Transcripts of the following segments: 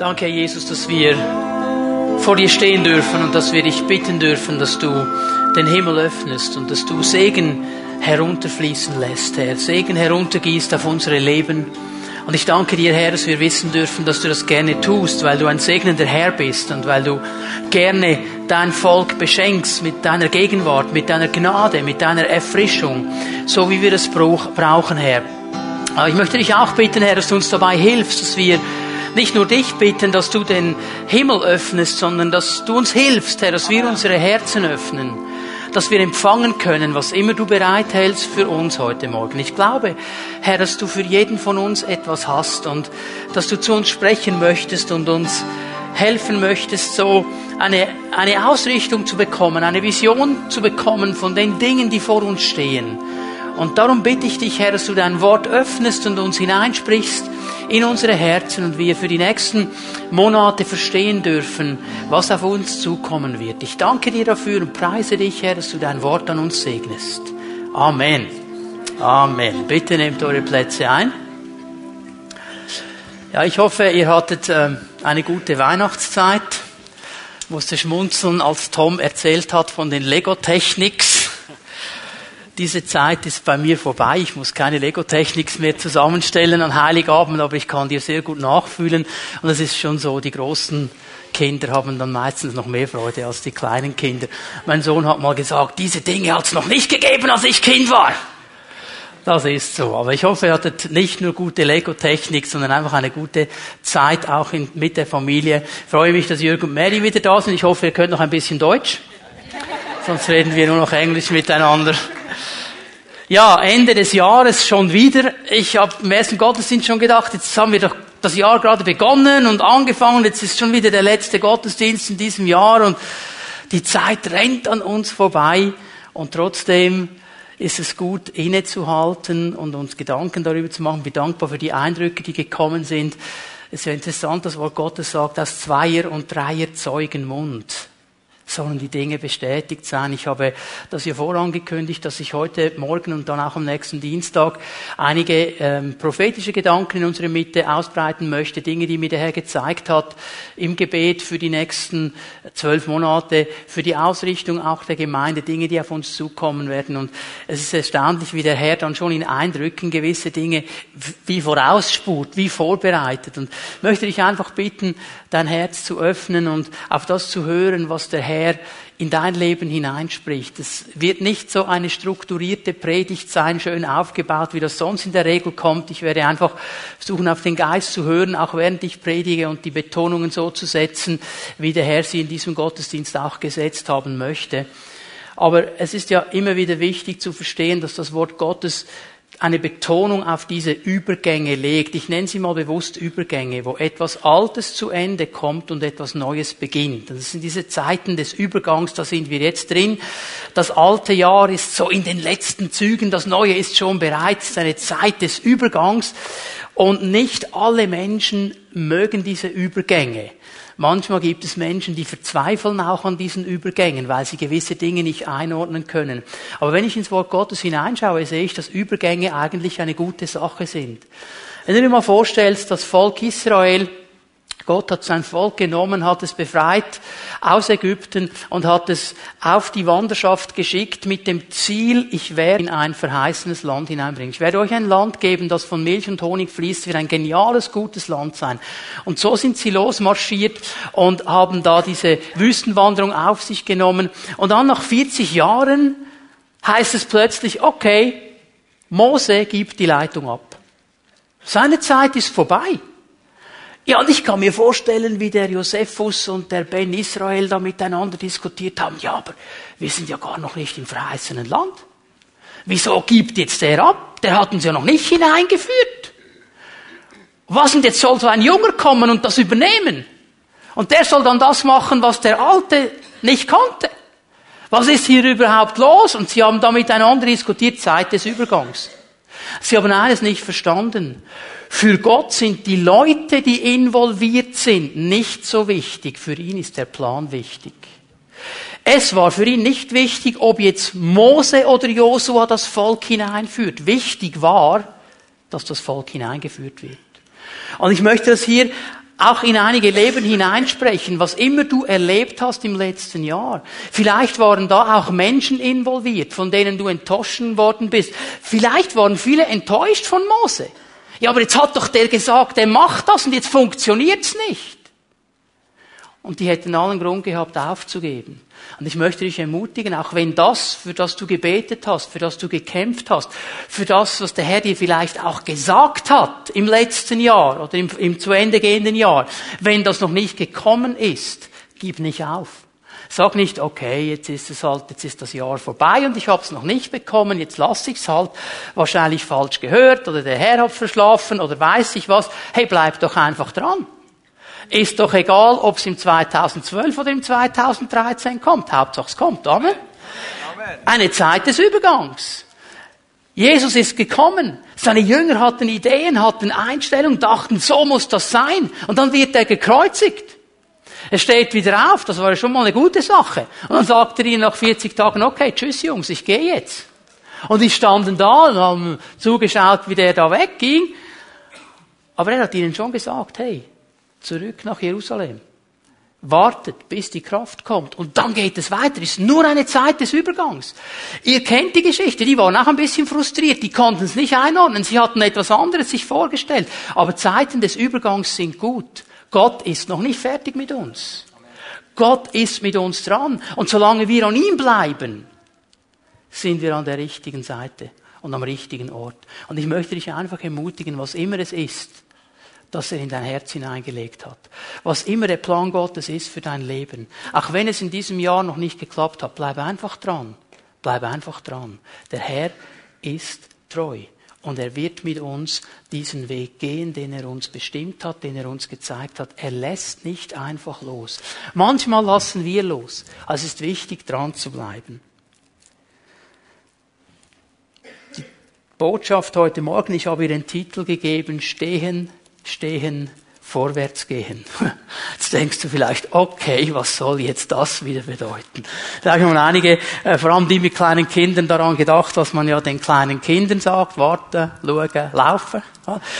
Danke, Herr Jesus, dass wir vor dir stehen dürfen und dass wir dich bitten dürfen, dass du den Himmel öffnest und dass du Segen herunterfließen lässt, Herr. Segen heruntergießt auf unsere Leben. Und ich danke dir, Herr, dass wir wissen dürfen, dass du das gerne tust, weil du ein segnender Herr bist und weil du gerne dein Volk beschenkst mit deiner Gegenwart, mit deiner Gnade, mit deiner Erfrischung, so wie wir es brauchen, Herr. Aber ich möchte dich auch bitten, Herr, dass du uns dabei hilfst, dass wir nicht nur dich bitten, dass du den Himmel öffnest, sondern dass du uns hilfst, Herr, dass wir unsere Herzen öffnen, dass wir empfangen können, was immer du bereithältst für uns heute Morgen. Ich glaube, Herr, dass du für jeden von uns etwas hast und dass du zu uns sprechen möchtest und uns helfen möchtest, so eine, eine Ausrichtung zu bekommen, eine Vision zu bekommen von den Dingen, die vor uns stehen. Und darum bitte ich dich, Herr, dass du dein Wort öffnest und uns hineinsprichst in unsere Herzen und wir für die nächsten Monate verstehen dürfen, was auf uns zukommen wird. Ich danke dir dafür und preise dich, Herr, dass du dein Wort an uns segnest. Amen. Amen. Bitte nehmt eure Plätze ein. Ja, ich hoffe, ihr hattet äh, eine gute Weihnachtszeit. Ich musste schmunzeln, als Tom erzählt hat von den Lego-Techniks diese Zeit ist bei mir vorbei. Ich muss keine Lego-Techniks mehr zusammenstellen an Heiligabend, aber ich kann dir sehr gut nachfühlen. Und es ist schon so, die großen Kinder haben dann meistens noch mehr Freude als die kleinen Kinder. Mein Sohn hat mal gesagt, diese Dinge hat es noch nicht gegeben, als ich Kind war. Das ist so. Aber ich hoffe, ihr hattet nicht nur gute Lego-Technik, sondern einfach eine gute Zeit auch in, mit der Familie. Ich freue mich, dass Jürgen und Mary wieder da sind. Ich hoffe, ihr könnt noch ein bisschen Deutsch. Sonst reden wir nur noch Englisch miteinander. Ja, Ende des Jahres schon wieder. Ich habe im ersten Gottesdienst schon gedacht, jetzt haben wir doch das Jahr gerade begonnen und angefangen, jetzt ist schon wieder der letzte Gottesdienst in diesem Jahr und die Zeit rennt an uns vorbei und trotzdem ist es gut, innezuhalten und uns Gedanken darüber zu machen. Bin dankbar für die Eindrücke, die gekommen sind. Es ist ja interessant, das Wort Gottes sagt, aus Zweier und Dreier Zeugen Mund sollen die Dinge bestätigt sein. Ich habe das ja vorangekündigt, dass ich heute Morgen und dann auch am nächsten Dienstag einige ähm, prophetische Gedanken in unserer Mitte ausbreiten möchte, Dinge, die mir der Herr gezeigt hat im Gebet für die nächsten zwölf Monate, für die Ausrichtung auch der Gemeinde, Dinge, die auf uns zukommen werden. Und es ist erstaunlich, wie der Herr dann schon in Eindrücken gewisse Dinge wie vorausspurt, wie vorbereitet. Und möchte dich einfach bitten, dein Herz zu öffnen und auf das zu hören, was der Herr Herr in dein Leben hineinspricht. Es wird nicht so eine strukturierte Predigt sein, schön aufgebaut, wie das sonst in der Regel kommt. Ich werde einfach versuchen, auf den Geist zu hören, auch während ich predige und die Betonungen so zu setzen, wie der Herr sie in diesem Gottesdienst auch gesetzt haben möchte. Aber es ist ja immer wieder wichtig zu verstehen, dass das Wort Gottes eine Betonung auf diese Übergänge legt. Ich nenne sie mal bewusst Übergänge, wo etwas Altes zu Ende kommt und etwas Neues beginnt. Das sind diese Zeiten des Übergangs, da sind wir jetzt drin. Das alte Jahr ist so in den letzten Zügen, das Neue ist schon bereit, es ist eine Zeit des Übergangs. Und nicht alle Menschen mögen diese Übergänge. Manchmal gibt es Menschen, die verzweifeln auch an diesen Übergängen, weil sie gewisse Dinge nicht einordnen können. Aber wenn ich ins Wort Gottes hineinschaue, sehe ich, dass Übergänge eigentlich eine gute Sache sind. Wenn du dir mal vorstellst, das Volk Israel Gott hat sein Volk genommen, hat es befreit aus Ägypten und hat es auf die Wanderschaft geschickt mit dem Ziel, ich werde in ein verheißenes Land hineinbringen. Ich werde euch ein Land geben, das von Milch und Honig fließt, wird ein geniales, gutes Land sein. Und so sind sie losmarschiert und haben da diese Wüstenwanderung auf sich genommen. Und dann nach 40 Jahren heißt es plötzlich, okay, Mose gibt die Leitung ab. Seine Zeit ist vorbei. Ja, und ich kann mir vorstellen, wie der Josephus und der Ben Israel da miteinander diskutiert haben. Ja, aber wir sind ja gar noch nicht im verheißenen Land. Wieso gibt jetzt der ab? Der hat uns ja noch nicht hineingeführt. Was und jetzt soll so ein Junger kommen und das übernehmen? Und der soll dann das machen, was der Alte nicht konnte. Was ist hier überhaupt los? Und sie haben da miteinander diskutiert, Zeit des Übergangs. Sie haben eines nicht verstanden. Für Gott sind die Leute, die involviert sind, nicht so wichtig. Für ihn ist der Plan wichtig. Es war für ihn nicht wichtig, ob jetzt Mose oder Josua das Volk hineinführt. Wichtig war, dass das Volk hineingeführt wird. Und ich möchte das hier auch in einige Leben hineinsprechen, was immer du erlebt hast im letzten Jahr. Vielleicht waren da auch Menschen involviert, von denen du enttäuscht worden bist. Vielleicht waren viele enttäuscht von Mose. Ja, aber jetzt hat doch der gesagt, der macht das und jetzt funktioniert's nicht. Und die hätten allen Grund gehabt, aufzugeben. Und ich möchte dich ermutigen, auch wenn das, für das du gebetet hast, für das du gekämpft hast, für das, was der Herr dir vielleicht auch gesagt hat im letzten Jahr oder im, im zu Ende gehenden Jahr, wenn das noch nicht gekommen ist, gib nicht auf. Sag nicht, okay, jetzt ist es halt, jetzt ist das Jahr vorbei und ich habe es noch nicht bekommen, jetzt lasse ich es halt, wahrscheinlich falsch gehört oder der Herr hat verschlafen oder weiß ich was. Hey, bleib doch einfach dran. Ist doch egal, ob es im 2012 oder im 2013 kommt. Hauptsache es kommt. Amen. Eine Zeit des Übergangs. Jesus ist gekommen. Seine Jünger hatten Ideen, hatten Einstellungen, dachten, so muss das sein. Und dann wird er gekreuzigt. Er steht wieder auf, das war ja schon mal eine gute Sache. Und dann sagt er ihnen nach 40 Tagen, okay, tschüss Jungs, ich gehe jetzt. Und die standen da und haben zugeschaut, wie der da wegging. Aber er hat ihnen schon gesagt, hey, zurück nach Jerusalem. Wartet, bis die Kraft kommt. Und dann geht es weiter. Es ist nur eine Zeit des Übergangs. Ihr kennt die Geschichte. Die waren auch ein bisschen frustriert. Die konnten es nicht einordnen. Sie hatten etwas anderes sich vorgestellt. Aber Zeiten des Übergangs sind gut. Gott ist noch nicht fertig mit uns. Gott ist mit uns dran. Und solange wir an ihm bleiben, sind wir an der richtigen Seite und am richtigen Ort. Und ich möchte dich einfach ermutigen, was immer es ist, das er in dein Herz hineingelegt hat. Was immer der Plan Gottes ist für dein Leben. Auch wenn es in diesem Jahr noch nicht geklappt hat, bleib einfach dran. Bleib einfach dran. Der Herr ist treu. Und er wird mit uns diesen Weg gehen, den er uns bestimmt hat, den er uns gezeigt hat. Er lässt nicht einfach los. Manchmal lassen wir los. Also es ist wichtig, dran zu bleiben. Die Botschaft heute Morgen, ich habe ihr den Titel gegeben, Stehen, stehen, vorwärts gehen. Jetzt denkst du vielleicht, okay, was soll jetzt das wieder bedeuten? Da haben einige, äh, vor allem die mit kleinen Kindern, daran gedacht, was man ja den kleinen Kindern sagt, warten, schauen, laufen.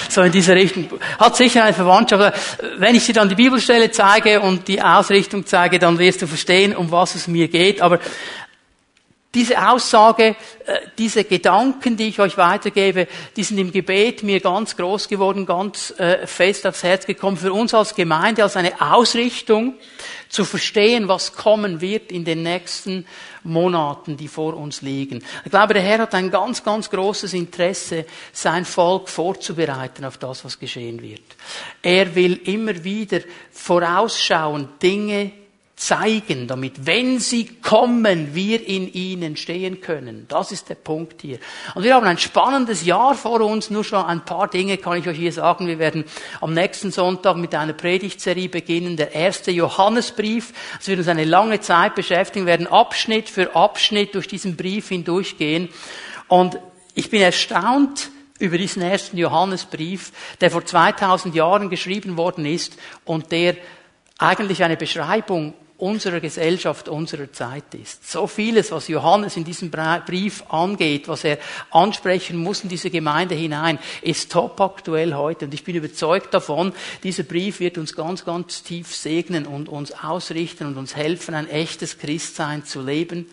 So in diese Richtung. Hat sicher eine Verwandtschaft. Wenn ich dir dann die Bibelstelle zeige und die Ausrichtung zeige, dann wirst du verstehen, um was es mir geht. Aber diese Aussage, äh, diese Gedanken, die ich euch weitergebe, die sind im Gebet mir ganz groß geworden, ganz äh, fest aufs Herz gekommen, für uns als Gemeinde, als eine Ausrichtung zu verstehen, was kommen wird in den nächsten Monaten, die vor uns liegen. Ich glaube, der Herr hat ein ganz, ganz großes Interesse, sein Volk vorzubereiten auf das, was geschehen wird. Er will immer wieder vorausschauen, Dinge zeigen, damit, wenn sie kommen, wir in ihnen stehen können. Das ist der Punkt hier. Und wir haben ein spannendes Jahr vor uns. Nur schon ein paar Dinge kann ich euch hier sagen. Wir werden am nächsten Sonntag mit einer Predigtserie beginnen, der erste Johannesbrief. Es wird uns eine lange Zeit beschäftigen, wir werden Abschnitt für Abschnitt durch diesen Brief hindurchgehen. Und ich bin erstaunt, über diesen ersten Johannesbrief, der vor 2000 Jahren geschrieben worden ist und der eigentlich eine Beschreibung unserer Gesellschaft, unserer Zeit ist. So vieles, was Johannes in diesem Brief angeht, was er ansprechen muss in diese Gemeinde hinein, ist top aktuell heute. Und ich bin überzeugt davon, dieser Brief wird uns ganz, ganz tief segnen und uns ausrichten und uns helfen, ein echtes Christsein zu leben.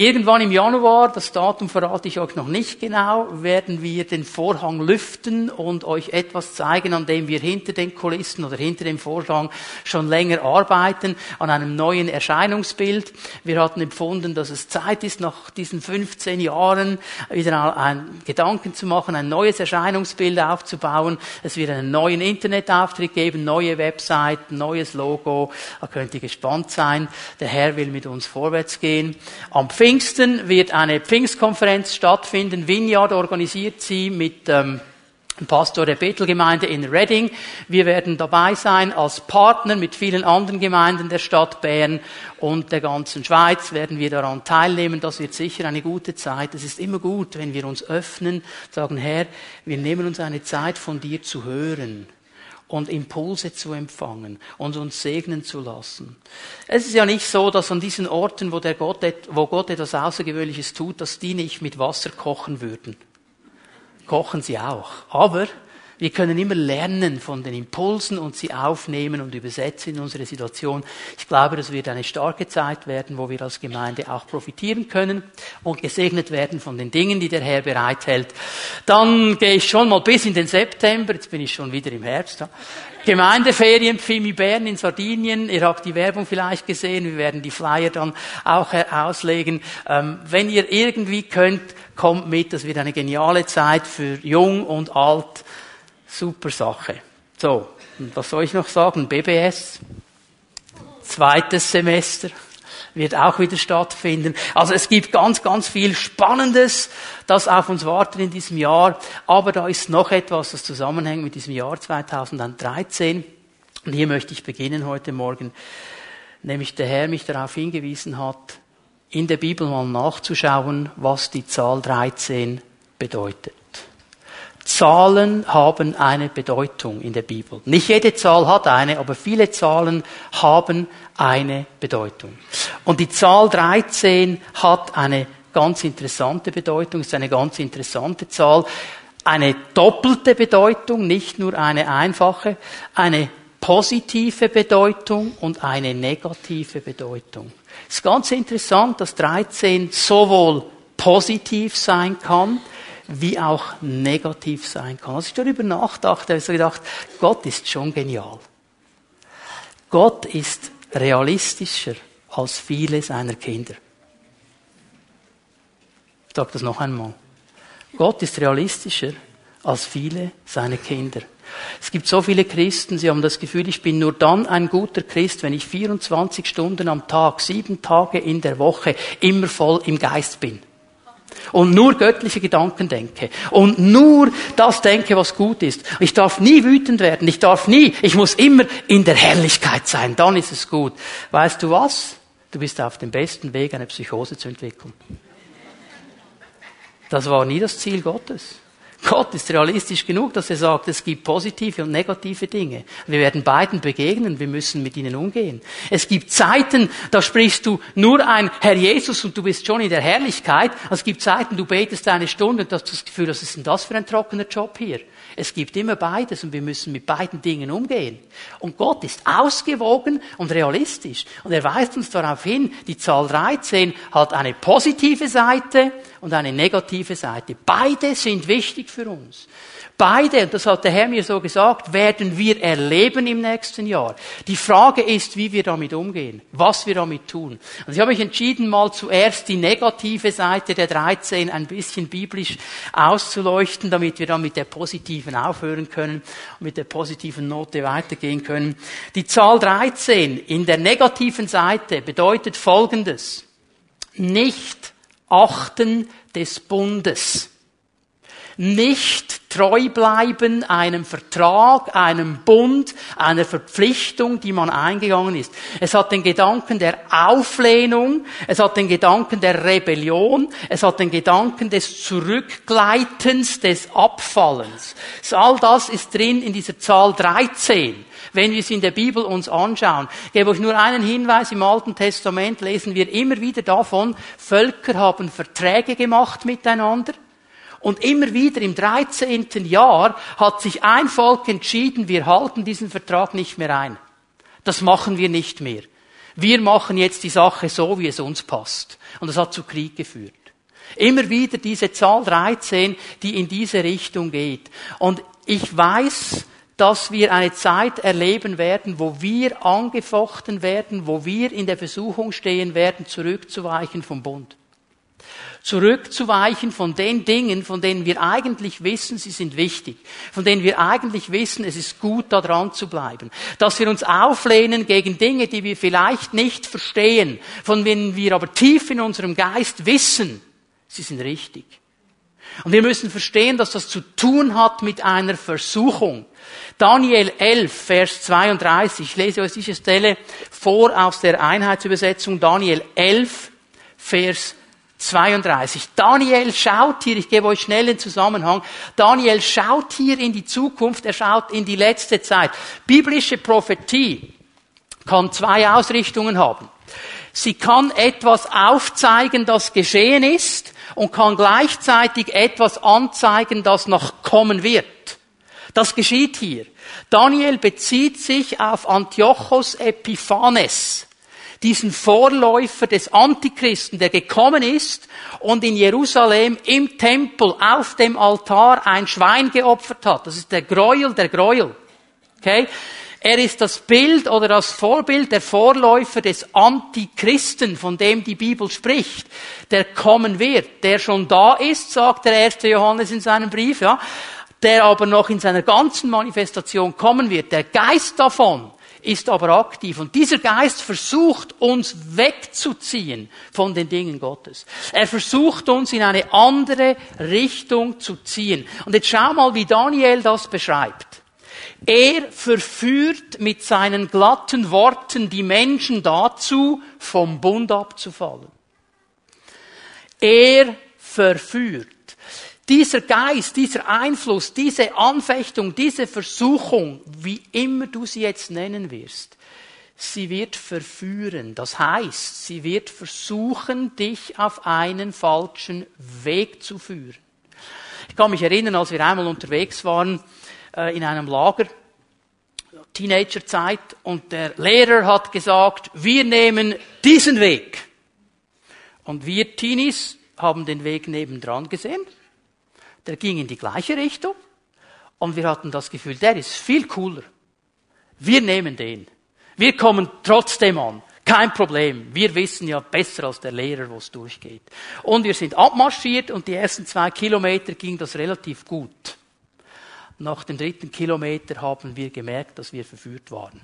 Irgendwann im Januar, das Datum verrate ich euch noch nicht genau, werden wir den Vorhang lüften und euch etwas zeigen, an dem wir hinter den Kulissen oder hinter dem Vorhang schon länger arbeiten, an einem neuen Erscheinungsbild. Wir hatten empfunden, dass es Zeit ist, nach diesen 15 Jahren wieder einen Gedanken zu machen, ein neues Erscheinungsbild aufzubauen. Es wird einen neuen Internetauftritt geben, neue Website, neues Logo. Da könnt ihr gespannt sein. Der Herr will mit uns vorwärts gehen. Am Pfingsten wird eine Pfingstkonferenz stattfinden. Vineyard organisiert sie mit ähm, dem Pastor der Bethelgemeinde in Reading. Wir werden dabei sein als Partner mit vielen anderen Gemeinden der Stadt Bern und der ganzen Schweiz werden wir daran teilnehmen. Das wird sicher eine gute Zeit. Es ist immer gut, wenn wir uns öffnen, sagen, Herr, wir nehmen uns eine Zeit von dir zu hören und Impulse zu empfangen und uns segnen zu lassen. Es ist ja nicht so, dass an diesen Orten, wo, der Gott, wo Gott etwas Außergewöhnliches tut, dass die nicht mit Wasser kochen würden. Kochen sie auch. Aber Wir können immer lernen von den Impulsen und sie aufnehmen und übersetzen in unsere Situation. Ich glaube, das wird eine starke Zeit werden, wo wir als Gemeinde auch profitieren können und gesegnet werden von den Dingen, die der Herr bereithält. Dann gehe ich schon mal bis in den September. Jetzt bin ich schon wieder im Herbst. Gemeindeferien Pfimi Bern in Sardinien. Ihr habt die Werbung vielleicht gesehen. Wir werden die Flyer dann auch auslegen. Ähm, wenn ihr irgendwie könnt, kommt mit. Das wird eine geniale Zeit für Jung und Alt Super Sache. So, und was soll ich noch sagen? BBS, zweites Semester wird auch wieder stattfinden. Also es gibt ganz, ganz viel Spannendes, das auf uns wartet in diesem Jahr. Aber da ist noch etwas, das zusammenhängt mit diesem Jahr 2013. Und hier möchte ich beginnen heute Morgen, nämlich der Herr mich darauf hingewiesen hat, in der Bibel mal nachzuschauen, was die Zahl 13 bedeutet. Zahlen haben eine Bedeutung in der Bibel. Nicht jede Zahl hat eine, aber viele Zahlen haben eine Bedeutung. Und die Zahl 13 hat eine ganz interessante Bedeutung, ist eine ganz interessante Zahl, eine doppelte Bedeutung, nicht nur eine einfache, eine positive Bedeutung und eine negative Bedeutung. Es ist ganz interessant, dass 13 sowohl positiv sein kann, wie auch negativ sein kann. Als ich darüber nachdachte, habe ich so gedacht, Gott ist schon genial. Gott ist realistischer als viele seiner Kinder. Ich sage das noch einmal. Gott ist realistischer als viele seiner Kinder. Es gibt so viele Christen, sie haben das Gefühl, ich bin nur dann ein guter Christ, wenn ich 24 Stunden am Tag, sieben Tage in der Woche immer voll im Geist bin und nur göttliche Gedanken denke und nur das denke, was gut ist. Ich darf nie wütend werden, ich darf nie, ich muss immer in der Herrlichkeit sein, dann ist es gut. Weißt du was? Du bist auf dem besten Weg, eine Psychose zu entwickeln. Das war nie das Ziel Gottes. Gott ist realistisch genug, dass er sagt, es gibt positive und negative Dinge. Wir werden beiden begegnen, wir müssen mit ihnen umgehen. Es gibt Zeiten, da sprichst du nur ein Herr Jesus und du bist schon in der Herrlichkeit. Es gibt Zeiten, du betest eine Stunde und hast das Gefühl, was ist denn das für ein trockener Job hier? Es gibt immer beides und wir müssen mit beiden Dingen umgehen. Und Gott ist ausgewogen und realistisch. Und er weist uns darauf hin, die Zahl 13 hat eine positive Seite und eine negative Seite. Beide sind wichtig für uns. Beide, und das hat der Herr mir so gesagt, werden wir erleben im nächsten Jahr. Die Frage ist, wie wir damit umgehen, was wir damit tun. Und ich habe mich entschieden, mal zuerst die negative Seite der 13 ein bisschen biblisch auszuleuchten, damit wir dann mit der positiven aufhören können und mit der positiven Note weitergehen können. Die Zahl 13 in der negativen Seite bedeutet Folgendes. Nicht achten des Bundes nicht treu bleiben einem Vertrag, einem Bund, einer Verpflichtung, die man eingegangen ist. Es hat den Gedanken der Auflehnung, es hat den Gedanken der Rebellion, es hat den Gedanken des Zurückgleitens, des Abfallens. All das ist drin in dieser Zahl 13 wenn wir es in der Bibel uns anschauen. Ich gebe euch nur einen Hinweis. Im Alten Testament lesen wir immer wieder davon, Völker haben Verträge gemacht miteinander. Und immer wieder im 13. Jahr hat sich ein Volk entschieden, wir halten diesen Vertrag nicht mehr ein. Das machen wir nicht mehr. Wir machen jetzt die Sache so, wie es uns passt. Und das hat zu Krieg geführt. Immer wieder diese Zahl 13, die in diese Richtung geht. Und ich weiß, dass wir eine Zeit erleben werden, wo wir angefochten werden, wo wir in der Versuchung stehen werden, zurückzuweichen vom Bund zurückzuweichen von den Dingen, von denen wir eigentlich wissen, sie sind wichtig, von denen wir eigentlich wissen, es ist gut, da dran zu bleiben. Dass wir uns auflehnen gegen Dinge, die wir vielleicht nicht verstehen, von denen wir aber tief in unserem Geist wissen, sie sind richtig. Und wir müssen verstehen, dass das zu tun hat mit einer Versuchung. Daniel 11, Vers 32. Ich lese euch diese Stelle vor aus der Einheitsübersetzung. Daniel 11, Vers 32. Daniel schaut hier, ich gebe euch schnell den Zusammenhang, Daniel schaut hier in die Zukunft, er schaut in die letzte Zeit. Biblische Prophetie kann zwei Ausrichtungen haben. Sie kann etwas aufzeigen, das geschehen ist und kann gleichzeitig etwas anzeigen, das noch kommen wird. Das geschieht hier. Daniel bezieht sich auf Antiochos Epiphanes, diesen Vorläufer des Antichristen, der gekommen ist und in Jerusalem im Tempel auf dem Altar ein Schwein geopfert hat. Das ist der Gräuel der Gräuel. Okay? Er ist das Bild oder das Vorbild der Vorläufer des Antichristen, von dem die Bibel spricht, der kommen wird, der schon da ist, sagt der erste Johannes in seinem Brief, ja, der aber noch in seiner ganzen Manifestation kommen wird. Der Geist davon ist aber aktiv und dieser Geist versucht uns wegzuziehen von den Dingen Gottes. Er versucht uns in eine andere Richtung zu ziehen. Und jetzt schau mal, wie Daniel das beschreibt. Er verführt mit seinen glatten Worten die Menschen dazu, vom Bund abzufallen. Er verführt. Dieser Geist, dieser Einfluss, diese Anfechtung, diese Versuchung, wie immer du sie jetzt nennen wirst, sie wird verführen. Das heißt, sie wird versuchen, dich auf einen falschen Weg zu führen. Ich kann mich erinnern, als wir einmal unterwegs waren äh, in einem Lager, Teenagerzeit, und der Lehrer hat gesagt, wir nehmen diesen Weg. Und wir Teenies haben den Weg nebendran gesehen der ging in die gleiche Richtung und wir hatten das Gefühl, der ist viel cooler. Wir nehmen den. Wir kommen trotzdem an. Kein Problem. Wir wissen ja besser als der Lehrer, wo es durchgeht. Und wir sind abmarschiert und die ersten zwei Kilometer ging das relativ gut. Nach dem dritten Kilometer haben wir gemerkt, dass wir verführt waren.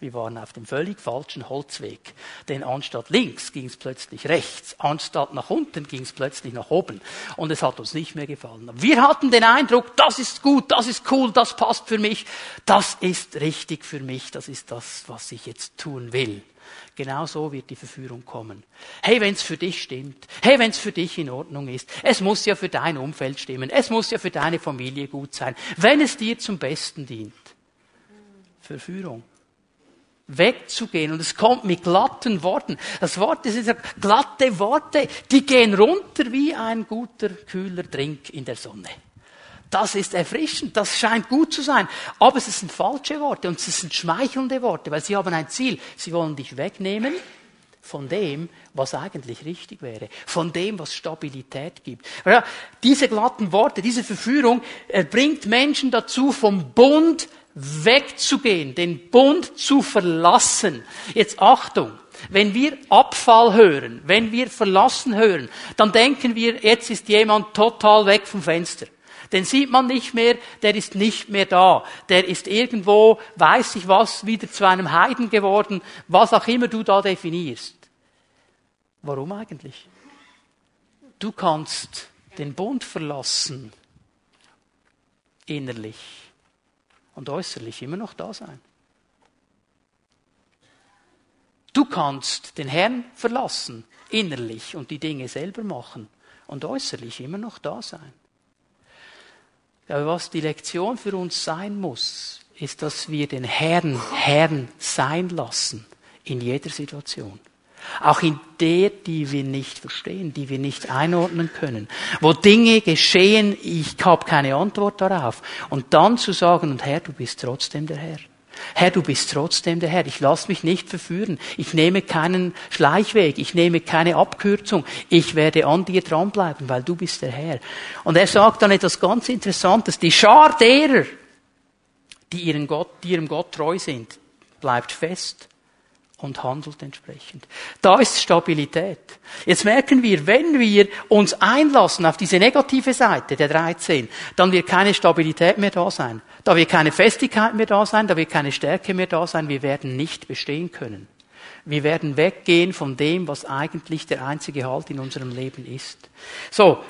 Wir waren auf dem völlig falschen Holzweg. Denn anstatt links ging es plötzlich rechts, anstatt nach unten ging es plötzlich nach oben. Und es hat uns nicht mehr gefallen. Wir hatten den Eindruck, das ist gut, das ist cool, das passt für mich, das ist richtig für mich, das ist das, was ich jetzt tun will. Genau so wird die Verführung kommen. Hey, wenn es für dich stimmt. Hey, wenn es für dich in Ordnung ist. Es muss ja für dein Umfeld stimmen. Es muss ja für deine Familie gut sein. Wenn es dir zum Besten dient. Verführung wegzugehen. Und es kommt mit glatten Worten. Das Wort sind glatte Worte, die gehen runter wie ein guter, kühler Drink in der Sonne. Das ist erfrischend, das scheint gut zu sein. Aber es sind falsche Worte und es sind schmeichelnde Worte, weil sie haben ein Ziel. Sie wollen dich wegnehmen von dem, was eigentlich richtig wäre, von dem, was Stabilität gibt. Diese glatten Worte, diese Verführung bringt Menschen dazu, vom Bund wegzugehen, den Bund zu verlassen. Jetzt Achtung. Wenn wir Abfall hören, wenn wir verlassen hören, dann denken wir, jetzt ist jemand total weg vom Fenster. Den sieht man nicht mehr, der ist nicht mehr da. Der ist irgendwo, weiß ich was, wieder zu einem Heiden geworden, was auch immer du da definierst. Warum eigentlich? Du kannst den Bund verlassen, innerlich und äußerlich immer noch da sein. Du kannst den Herrn verlassen, innerlich, und die Dinge selber machen und äußerlich immer noch da sein. Aber was die Lektion für uns sein muss, ist, dass wir den Herrn Herrn sein lassen in jeder Situation. Auch in der, die wir nicht verstehen, die wir nicht einordnen können. Wo Dinge geschehen, ich habe keine Antwort darauf. Und dann zu sagen, und Herr, du bist trotzdem der Herr. Herr, du bist trotzdem der Herr. Ich lasse mich nicht verführen. Ich nehme keinen Schleichweg. Ich nehme keine Abkürzung. Ich werde an dir dranbleiben, weil du bist der Herr. Und er sagt dann etwas ganz Interessantes. Die Schar derer, die ihrem Gott, die ihrem Gott treu sind, bleibt fest und handelt entsprechend. Da ist Stabilität. Jetzt merken wir, wenn wir uns einlassen auf diese negative Seite der 13, dann wird keine Stabilität mehr da sein. Da wird keine Festigkeit mehr da sein, da wird keine Stärke mehr da sein. Wir werden nicht bestehen können. Wir werden weggehen von dem, was eigentlich der einzige Halt in unserem Leben ist. So.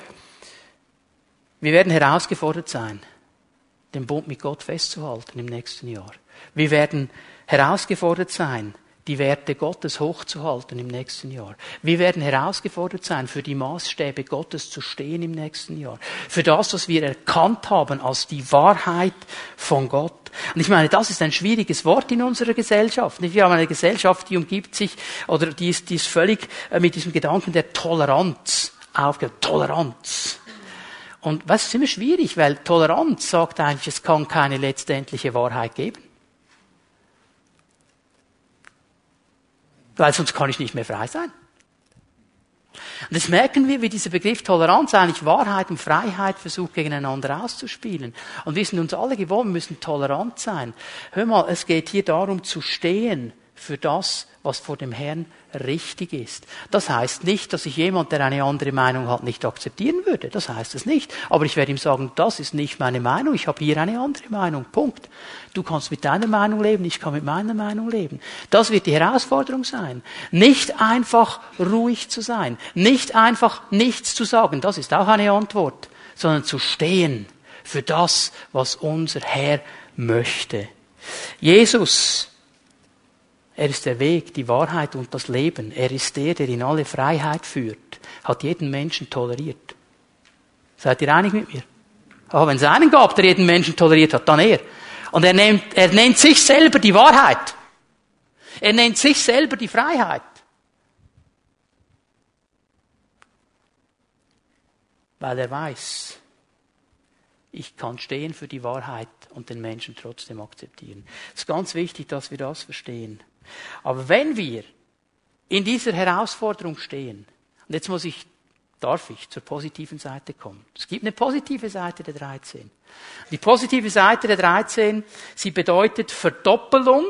Wir werden herausgefordert sein, den Bund mit Gott festzuhalten im nächsten Jahr. Wir werden herausgefordert sein, die Werte Gottes hochzuhalten im nächsten Jahr. Wir werden herausgefordert sein, für die Maßstäbe Gottes zu stehen im nächsten Jahr. Für das, was wir erkannt haben als die Wahrheit von Gott. Und ich meine, das ist ein schwieriges Wort in unserer Gesellschaft. Wir haben eine Gesellschaft, die umgibt sich, oder die ist, die ist völlig äh, mit diesem Gedanken der Toleranz aufgehört. Toleranz. Und was ist immer schwierig, weil Toleranz sagt eigentlich, es kann keine letztendliche Wahrheit geben. Weil sonst kann ich nicht mehr frei sein. Und jetzt merken wir, wie dieser Begriff Toleranz eigentlich Wahrheit und Freiheit versucht gegeneinander auszuspielen. Und wir sind uns alle gewohnt, wir müssen tolerant sein. Hör mal, es geht hier darum zu stehen für das, was vor dem Herrn richtig ist. Das heißt nicht, dass ich jemand, der eine andere Meinung hat, nicht akzeptieren würde. Das heißt es nicht. Aber ich werde ihm sagen, das ist nicht meine Meinung, ich habe hier eine andere Meinung. Punkt. Du kannst mit deiner Meinung leben, ich kann mit meiner Meinung leben. Das wird die Herausforderung sein. Nicht einfach ruhig zu sein, nicht einfach nichts zu sagen, das ist auch eine Antwort, sondern zu stehen für das, was unser Herr möchte. Jesus er ist der Weg, die Wahrheit und das Leben. Er ist der, der in alle Freiheit führt. Hat jeden Menschen toleriert. Seid ihr einig mit mir? Aber wenn es einen gab, der jeden Menschen toleriert hat, dann er. Und er nennt, er nennt sich selber die Wahrheit. Er nennt sich selber die Freiheit. Weil er weiß, ich kann stehen für die Wahrheit und den Menschen trotzdem akzeptieren. Es ist ganz wichtig, dass wir das verstehen. Aber wenn wir in dieser Herausforderung stehen, und jetzt muss ich, darf ich zur positiven Seite kommen. Es gibt eine positive Seite der 13. Die positive Seite der 13, sie bedeutet Verdoppelung,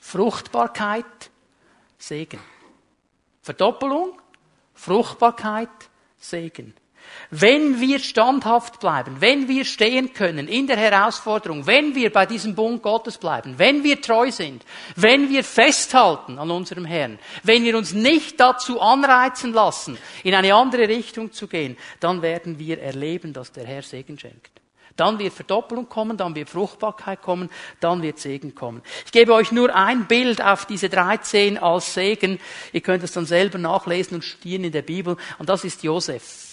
Fruchtbarkeit, Segen. Verdoppelung, Fruchtbarkeit, Segen. Wenn wir standhaft bleiben, wenn wir stehen können in der Herausforderung, wenn wir bei diesem Bund Gottes bleiben, wenn wir treu sind, wenn wir festhalten an unserem Herrn, wenn wir uns nicht dazu anreizen lassen, in eine andere Richtung zu gehen, dann werden wir erleben, dass der Herr Segen schenkt. Dann wird Verdoppelung kommen, dann wird Fruchtbarkeit kommen, dann wird Segen kommen. Ich gebe euch nur ein Bild auf diese 13 als Segen. Ihr könnt es dann selber nachlesen und studieren in der Bibel. Und das ist Josef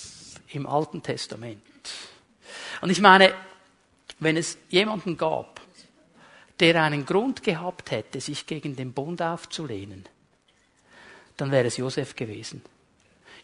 im Alten Testament. Und ich meine, wenn es jemanden gab, der einen Grund gehabt hätte, sich gegen den Bund aufzulehnen, dann wäre es Josef gewesen.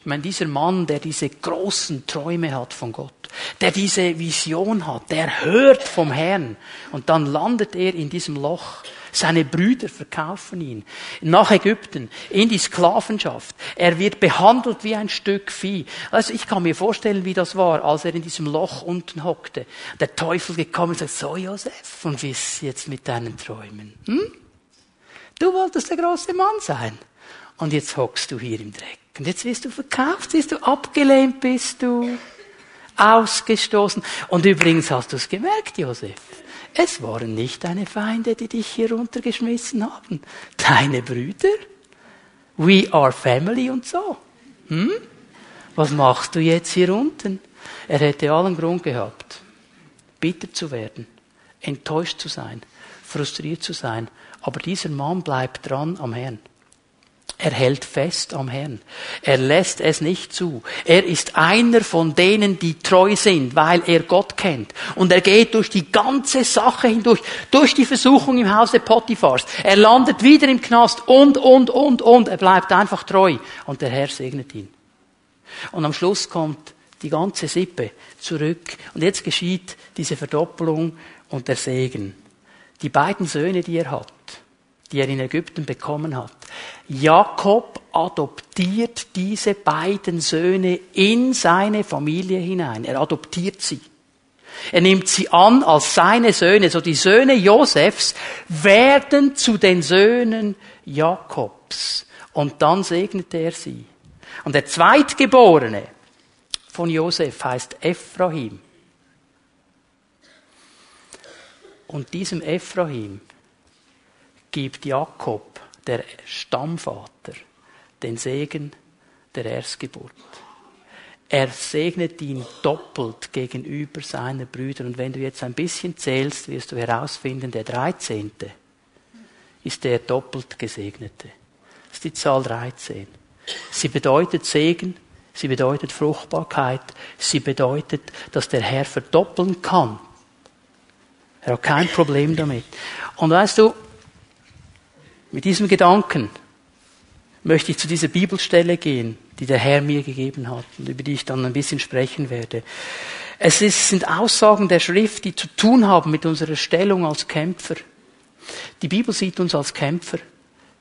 Ich meine, dieser Mann, der diese großen Träume hat von Gott, der diese Vision hat, der hört vom Herrn und dann landet er in diesem Loch seine Brüder verkaufen ihn nach Ägypten, in die Sklavenschaft. Er wird behandelt wie ein Stück Vieh. Also ich kann mir vorstellen, wie das war, als er in diesem Loch unten hockte. Der Teufel gekommen und sagt, so Josef, und wie ist jetzt mit deinen Träumen? Hm? Du wolltest der große Mann sein. Und jetzt hockst du hier im Dreck. Und jetzt wirst du verkauft, wirst du abgelehnt, bist du ausgestoßen. Und übrigens hast du es gemerkt, Josef. Es waren nicht deine Feinde, die dich hier runtergeschmissen haben. Deine Brüder. We are family und so. Hm? Was machst du jetzt hier unten? Er hätte allen Grund gehabt, bitter zu werden, enttäuscht zu sein, frustriert zu sein. Aber dieser Mann bleibt dran am Herrn. Er hält fest am Herrn. Er lässt es nicht zu. Er ist einer von denen, die treu sind, weil er Gott kennt. Und er geht durch die ganze Sache hindurch, durch die Versuchung im Hause Potiphars. Er landet wieder im Knast und, und, und, und. Er bleibt einfach treu. Und der Herr segnet ihn. Und am Schluss kommt die ganze Sippe zurück. Und jetzt geschieht diese Verdoppelung und der Segen. Die beiden Söhne, die er hat, die er in Ägypten bekommen hat. Jakob adoptiert diese beiden Söhne in seine Familie hinein. Er adoptiert sie. Er nimmt sie an als seine Söhne. So die Söhne Josefs werden zu den Söhnen Jakobs. Und dann segnet er sie. Und der Zweitgeborene von Josef heißt Ephraim. Und diesem Ephraim gibt Jakob, der Stammvater, den Segen der Erstgeburt. Er segnet ihn doppelt gegenüber seinen Brüdern. Und wenn du jetzt ein bisschen zählst, wirst du herausfinden, der 13. ist der doppelt gesegnete. Das ist die Zahl 13. Sie bedeutet Segen, sie bedeutet Fruchtbarkeit, sie bedeutet, dass der Herr verdoppeln kann. Er hat kein Problem damit. Und weißt du, mit diesem Gedanken möchte ich zu dieser Bibelstelle gehen, die der Herr mir gegeben hat und über die ich dann ein bisschen sprechen werde. Es ist, sind Aussagen der Schrift, die zu tun haben mit unserer Stellung als Kämpfer. Die Bibel sieht uns als Kämpfer.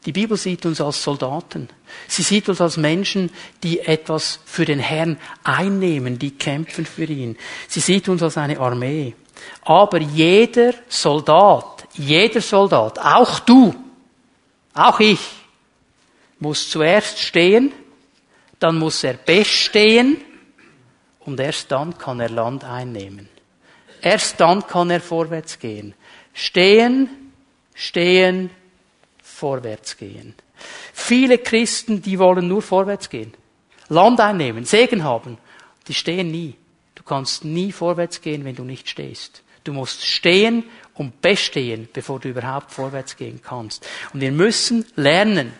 Die Bibel sieht uns als Soldaten. Sie sieht uns als Menschen, die etwas für den Herrn einnehmen, die kämpfen für ihn. Sie sieht uns als eine Armee. Aber jeder Soldat, jeder Soldat, auch du, auch ich, muss zuerst stehen, dann muss er bestehen und erst dann kann er Land einnehmen. Erst dann kann er vorwärts gehen. Stehen, stehen, vorwärts gehen. Viele Christen, die wollen nur vorwärts gehen. Land einnehmen, Segen haben. Die stehen nie. Du kannst nie vorwärts gehen, wenn du nicht stehst. Du musst stehen und bestehen, bevor du überhaupt vorwärts gehen kannst. Und wir müssen lernen,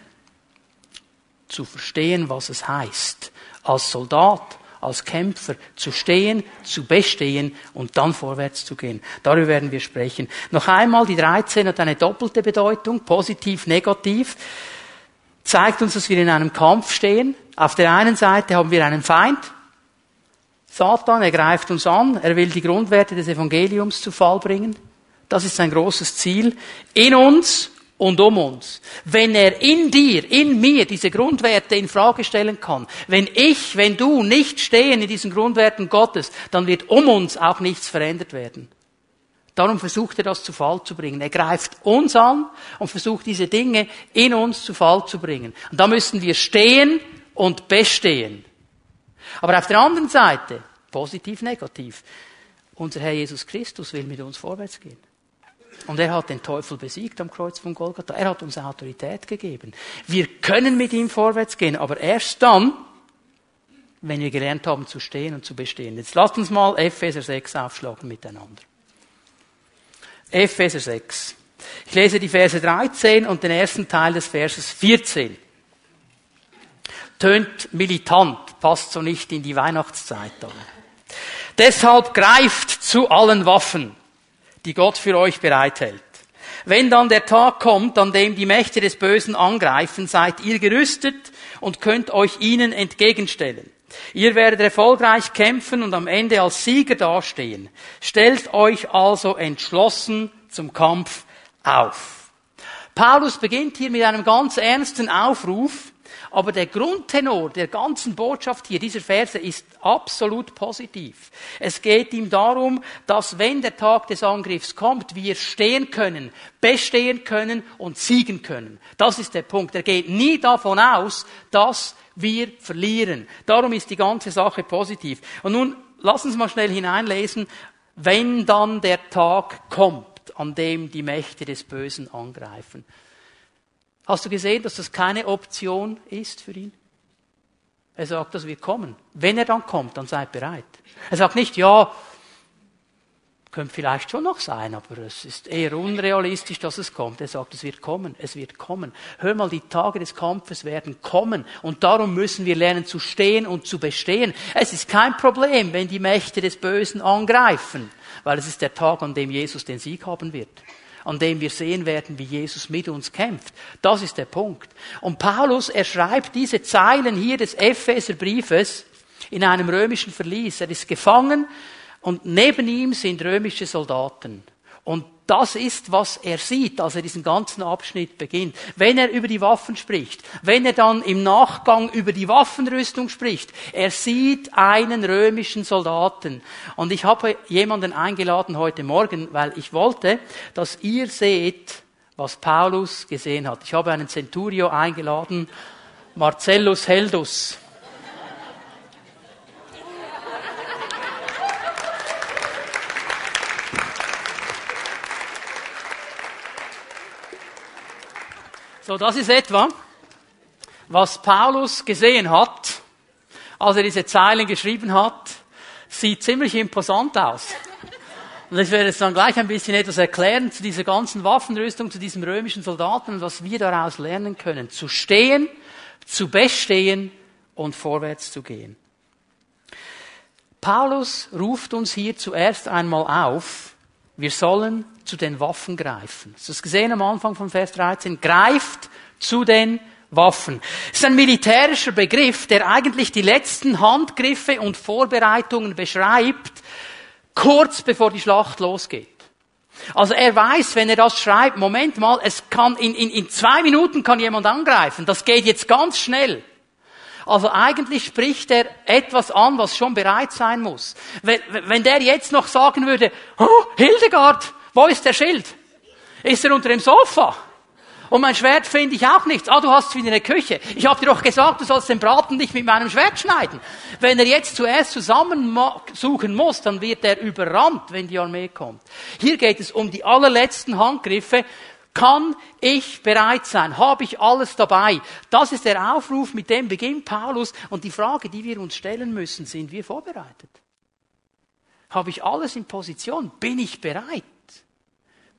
zu verstehen, was es heißt, als Soldat, als Kämpfer zu stehen, zu bestehen und dann vorwärts zu gehen. Darüber werden wir sprechen. Noch einmal, die 13 hat eine doppelte Bedeutung, positiv, negativ. Zeigt uns, dass wir in einem Kampf stehen. Auf der einen Seite haben wir einen Feind, Satan, er greift uns an, er will die Grundwerte des Evangeliums zu Fall bringen. Das ist sein großes Ziel. In uns und um uns. Wenn er in dir, in mir diese Grundwerte in Frage stellen kann, wenn ich, wenn du nicht stehen in diesen Grundwerten Gottes, dann wird um uns auch nichts verändert werden. Darum versucht er das zu Fall zu bringen. Er greift uns an und versucht diese Dinge in uns zu Fall zu bringen. Und da müssen wir stehen und bestehen. Aber auf der anderen Seite, positiv, negativ, unser Herr Jesus Christus will mit uns vorwärts gehen. Und er hat den Teufel besiegt am Kreuz von Golgatha. Er hat uns Autorität gegeben. Wir können mit ihm vorwärts gehen, aber erst dann, wenn wir gelernt haben zu stehen und zu bestehen. Jetzt lasst uns mal Epheser 6 aufschlagen miteinander. Epheser 6. Ich lese die Verse 13 und den ersten Teil des Verses 14. Tönt militant, passt so nicht in die Weihnachtszeit. Aber. Deshalb greift zu allen Waffen die Gott für euch bereithält. Wenn dann der Tag kommt, an dem die Mächte des Bösen angreifen, seid ihr gerüstet und könnt euch ihnen entgegenstellen. Ihr werdet erfolgreich kämpfen und am Ende als Sieger dastehen. Stellt euch also entschlossen zum Kampf auf. Paulus beginnt hier mit einem ganz ernsten Aufruf, aber der Grundtenor der ganzen Botschaft hier, dieser Verse, ist absolut positiv. Es geht ihm darum, dass wenn der Tag des Angriffs kommt, wir stehen können, bestehen können und siegen können. Das ist der Punkt. Er geht nie davon aus, dass wir verlieren. Darum ist die ganze Sache positiv. Und nun, lass uns mal schnell hineinlesen, wenn dann der Tag kommt, an dem die Mächte des Bösen angreifen. Hast du gesehen, dass das keine Option ist für ihn? Er sagt, dass wir kommen. Wenn er dann kommt, dann seid bereit. Er sagt nicht, ja, könnte vielleicht schon noch sein, aber es ist eher unrealistisch, dass es kommt. Er sagt, es wird kommen, es wird kommen. Hör mal, die Tage des Kampfes werden kommen und darum müssen wir lernen zu stehen und zu bestehen. Es ist kein Problem, wenn die Mächte des Bösen angreifen, weil es ist der Tag, an dem Jesus den Sieg haben wird an dem wir sehen werden, wie Jesus mit uns kämpft. Das ist der Punkt. Und Paulus, er schreibt diese Zeilen hier des Epheserbriefes in einem römischen Verlies. Er ist gefangen und neben ihm sind römische Soldaten. Und das ist, was er sieht, als er diesen ganzen Abschnitt beginnt. Wenn er über die Waffen spricht, wenn er dann im Nachgang über die Waffenrüstung spricht, er sieht einen römischen Soldaten. Und ich habe jemanden eingeladen heute Morgen, weil ich wollte, dass ihr seht, was Paulus gesehen hat. Ich habe einen Centurio eingeladen, Marcellus Heldus. So, das ist etwa, was Paulus gesehen hat, als er diese Zeilen geschrieben hat. Sieht ziemlich imposant aus. Und ich werde jetzt dann gleich ein bisschen etwas erklären zu dieser ganzen Waffenrüstung, zu diesem römischen Soldaten und was wir daraus lernen können. Zu stehen, zu bestehen und vorwärts zu gehen. Paulus ruft uns hier zuerst einmal auf, wir sollen zu den Waffen greifen. Hast du das gesehen am Anfang von Vers 13? Greift zu den Waffen. Es ist ein militärischer Begriff, der eigentlich die letzten Handgriffe und Vorbereitungen beschreibt, kurz bevor die Schlacht losgeht. Also er weiß, wenn er das schreibt, Moment mal, es kann in, in, in zwei Minuten kann jemand angreifen. Das geht jetzt ganz schnell. Also eigentlich spricht er etwas an, was schon bereit sein muss. Wenn, wenn der jetzt noch sagen würde, oh, Hildegard, wo ist der Schild? Ist er unter dem Sofa? Und mein Schwert finde ich auch nichts. Ah, du hast es wieder in der Küche. Ich habe dir doch gesagt, du sollst den Braten nicht mit meinem Schwert schneiden. Wenn er jetzt zuerst zusammensuchen muss, dann wird er überrannt, wenn die Armee kommt. Hier geht es um die allerletzten Handgriffe. Kann ich bereit sein? Habe ich alles dabei? Das ist der Aufruf, mit dem beginnt Paulus. Und die Frage, die wir uns stellen müssen, sind wir vorbereitet? Habe ich alles in Position? Bin ich bereit?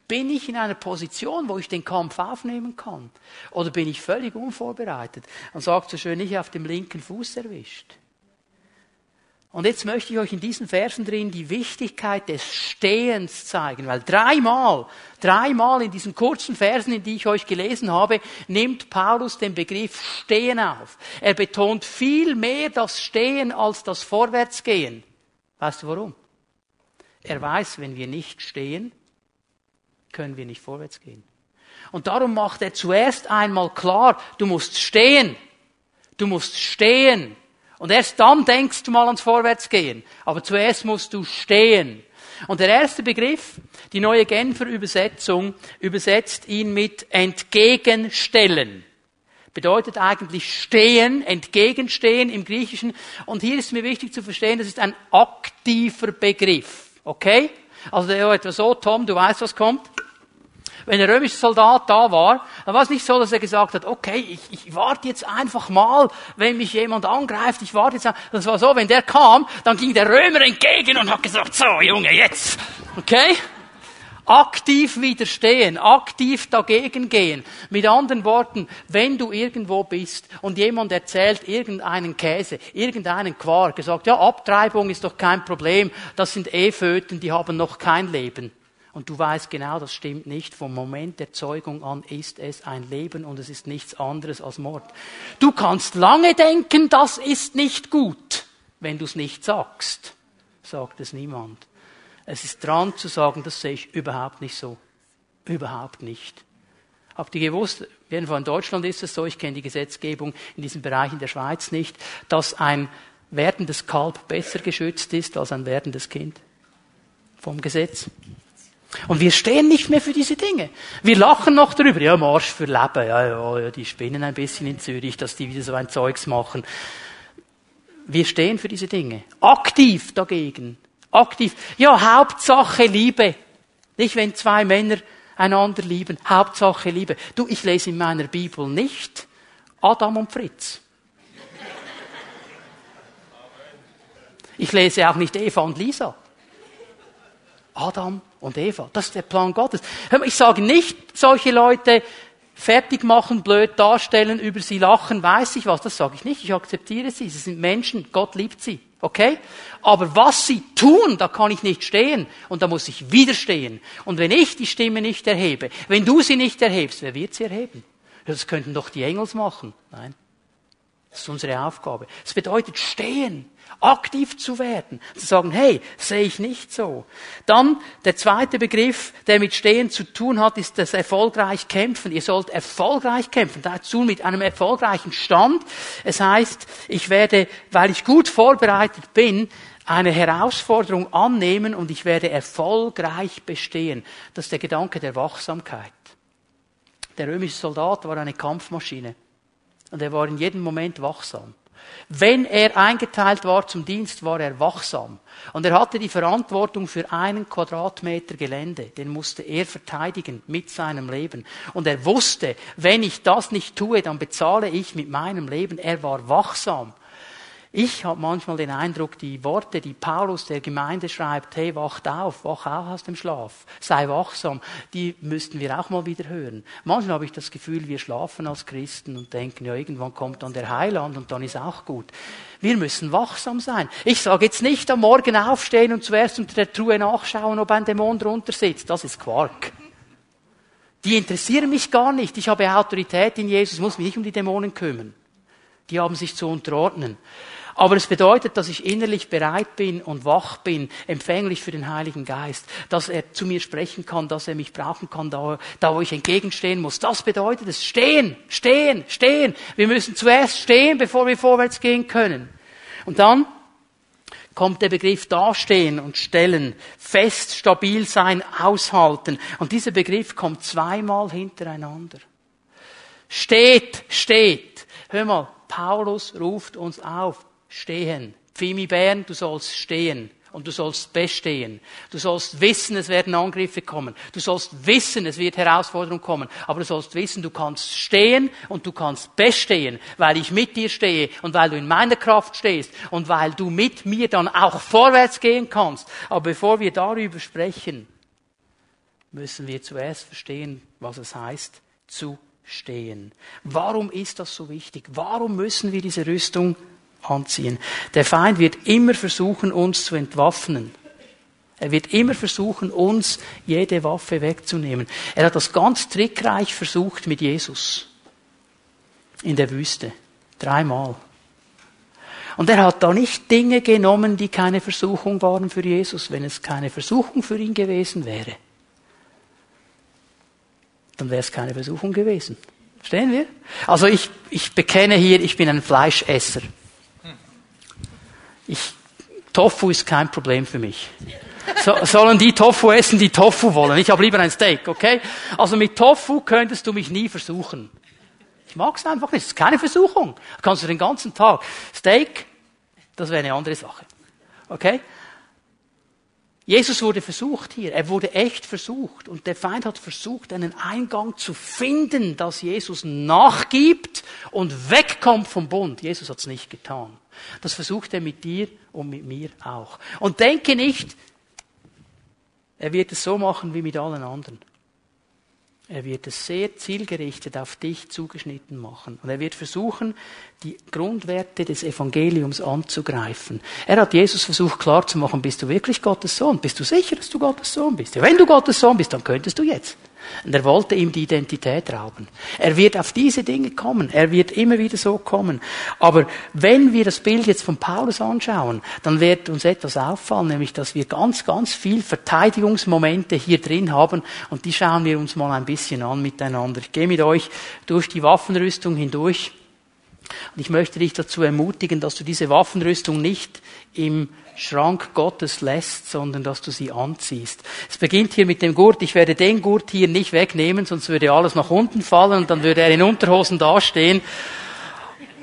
Bin ich in einer Position, wo ich den Kampf aufnehmen kann? Oder bin ich völlig unvorbereitet? Und sagt so schön, ich auf dem linken Fuß erwischt. Und jetzt möchte ich euch in diesen Versen drin die Wichtigkeit des Stehens zeigen, weil dreimal, dreimal in diesen kurzen Versen, in die ich euch gelesen habe, nimmt Paulus den Begriff Stehen auf. Er betont viel mehr das Stehen als das Vorwärtsgehen. Weißt du warum? Er weiß, wenn wir nicht stehen, können wir nicht vorwärts gehen. Und darum macht er zuerst einmal klar, du musst stehen. Du musst stehen. Und erst dann denkst du mal ans Vorwärtsgehen. Aber zuerst musst du stehen. Und der erste Begriff, die neue Genfer Übersetzung, übersetzt ihn mit entgegenstellen. Bedeutet eigentlich stehen, entgegenstehen im Griechischen. Und hier ist mir wichtig zu verstehen, das ist ein aktiver Begriff. Okay? Also der etwa so, Tom, du weißt, was kommt? Wenn der römische Soldat da war, dann war es nicht so, dass er gesagt hat, okay, ich, ich warte jetzt einfach mal, wenn mich jemand angreift, ich warte jetzt. Das war so, wenn der kam, dann ging der Römer entgegen und hat gesagt, so Junge, jetzt. Okay? Aktiv widerstehen, aktiv dagegen gehen. Mit anderen Worten, wenn du irgendwo bist und jemand erzählt irgendeinen Käse, irgendeinen Quark, gesagt, ja, Abtreibung ist doch kein Problem, das sind eh Föten, die haben noch kein Leben. Und du weißt genau, das stimmt nicht. Vom Moment der Zeugung an ist es ein Leben und es ist nichts anderes als Mord. Du kannst lange denken, das ist nicht gut, wenn du es nicht sagst. Sagt es niemand. Es ist dran zu sagen, das sehe ich überhaupt nicht so. Überhaupt nicht. Habt ihr gewusst, jedenfalls in Deutschland ist es so, ich kenne die Gesetzgebung in diesem Bereich in der Schweiz nicht, dass ein werdendes Kalb besser geschützt ist als ein werdendes Kind. Vom Gesetz. Und wir stehen nicht mehr für diese Dinge. Wir lachen noch darüber. Ja, Marsch für Leben. Ja, ja, ja, die spinnen ein bisschen in Zürich, dass die wieder so ein Zeugs machen. Wir stehen für diese Dinge. Aktiv dagegen. Aktiv. Ja, Hauptsache Liebe. Nicht, wenn zwei Männer einander lieben. Hauptsache Liebe. Du, ich lese in meiner Bibel nicht Adam und Fritz. Ich lese auch nicht Eva und Lisa. Adam und Eva. Das ist der Plan Gottes. Ich sage nicht, solche Leute fertig machen, blöd darstellen, über sie lachen, weiß ich was. Das sage ich nicht. Ich akzeptiere sie. Sie sind Menschen. Gott liebt sie. Okay? Aber was sie tun, da kann ich nicht stehen. Und da muss ich widerstehen. Und wenn ich die Stimme nicht erhebe, wenn du sie nicht erhebst, wer wird sie erheben? Das könnten doch die Engels machen. Nein. Das ist unsere Aufgabe. Es bedeutet stehen aktiv zu werden, zu sagen, hey, sehe ich nicht so. Dann der zweite Begriff, der mit Stehen zu tun hat, ist das erfolgreich kämpfen. Ihr sollt erfolgreich kämpfen, dazu mit einem erfolgreichen Stand. Es heißt, ich werde, weil ich gut vorbereitet bin, eine Herausforderung annehmen und ich werde erfolgreich bestehen. Das ist der Gedanke der Wachsamkeit. Der römische Soldat war eine Kampfmaschine und er war in jedem Moment wachsam. Wenn er eingeteilt war zum Dienst, war er wachsam. Und er hatte die Verantwortung für einen Quadratmeter Gelände. Den musste er verteidigen mit seinem Leben. Und er wusste, wenn ich das nicht tue, dann bezahle ich mit meinem Leben. Er war wachsam. Ich habe manchmal den Eindruck, die Worte, die Paulus der Gemeinde schreibt, hey, wacht auf, wach auf aus dem Schlaf, sei wachsam, die müssten wir auch mal wieder hören. Manchmal habe ich das Gefühl, wir schlafen als Christen und denken, ja, irgendwann kommt dann der Heiland und dann ist auch gut. Wir müssen wachsam sein. Ich sage jetzt nicht am Morgen aufstehen und zuerst unter der Truhe nachschauen, ob ein Dämon drunter sitzt. Das ist Quark. Die interessieren mich gar nicht. Ich habe Autorität in Jesus, muss mich nicht um die Dämonen kümmern. Die haben sich zu unterordnen. Aber es bedeutet, dass ich innerlich bereit bin und wach bin, empfänglich für den Heiligen Geist, dass er zu mir sprechen kann, dass er mich brauchen kann, da, da wo ich entgegenstehen muss. Das bedeutet es. Stehen, stehen, stehen. Wir müssen zuerst stehen, bevor wir vorwärts gehen können. Und dann kommt der Begriff dastehen und stellen, fest, stabil sein, aushalten. Und dieser Begriff kommt zweimal hintereinander. Steht, steht. Hör mal, Paulus ruft uns auf, stehen. Pfimi Bern, du sollst stehen und du sollst bestehen. Du sollst wissen, es werden Angriffe kommen. Du sollst wissen, es wird Herausforderung kommen. Aber du sollst wissen, du kannst stehen und du kannst bestehen, weil ich mit dir stehe und weil du in meiner Kraft stehst und weil du mit mir dann auch vorwärts gehen kannst. Aber bevor wir darüber sprechen, müssen wir zuerst verstehen, was es heißt, zu stehen. Warum ist das so wichtig? Warum müssen wir diese Rüstung anziehen. Der Feind wird immer versuchen, uns zu entwaffnen. Er wird immer versuchen, uns jede Waffe wegzunehmen. Er hat das ganz trickreich versucht mit Jesus. In der Wüste. Dreimal. Und er hat da nicht Dinge genommen, die keine Versuchung waren für Jesus. Wenn es keine Versuchung für ihn gewesen wäre, dann wäre es keine Versuchung gewesen. Verstehen wir? Also ich, ich bekenne hier, ich bin ein Fleischesser. Ich, Tofu ist kein Problem für mich. So, sollen die Tofu essen, die Tofu wollen? Ich habe lieber ein Steak, okay? Also mit Tofu könntest du mich nie versuchen. Ich mag es einfach nicht. Es ist keine Versuchung. kannst du den ganzen Tag. Steak, das wäre eine andere Sache. Okay? Jesus wurde versucht hier. Er wurde echt versucht. Und der Feind hat versucht, einen Eingang zu finden, dass Jesus nachgibt und wegkommt vom Bund. Jesus hat es nicht getan. Das versucht er mit dir und mit mir auch. Und denke nicht, er wird es so machen wie mit allen anderen. Er wird es sehr zielgerichtet auf dich zugeschnitten machen. Und er wird versuchen, die Grundwerte des Evangeliums anzugreifen. Er hat Jesus versucht klarzumachen, bist du wirklich Gottes Sohn? Bist du sicher, dass du Gottes Sohn bist? Ja, wenn du Gottes Sohn bist, dann könntest du jetzt. Und er wollte ihm die Identität rauben. Er wird auf diese Dinge kommen. Er wird immer wieder so kommen. Aber wenn wir das Bild jetzt von Paulus anschauen, dann wird uns etwas auffallen, nämlich, dass wir ganz, ganz viel Verteidigungsmomente hier drin haben. Und die schauen wir uns mal ein bisschen an miteinander. Ich gehe mit euch durch die Waffenrüstung hindurch. Und ich möchte dich dazu ermutigen, dass du diese Waffenrüstung nicht im Schrank Gottes lässt, sondern dass du sie anziehst. Es beginnt hier mit dem Gurt. Ich werde den Gurt hier nicht wegnehmen, sonst würde alles nach unten fallen und dann würde er in Unterhosen dastehen.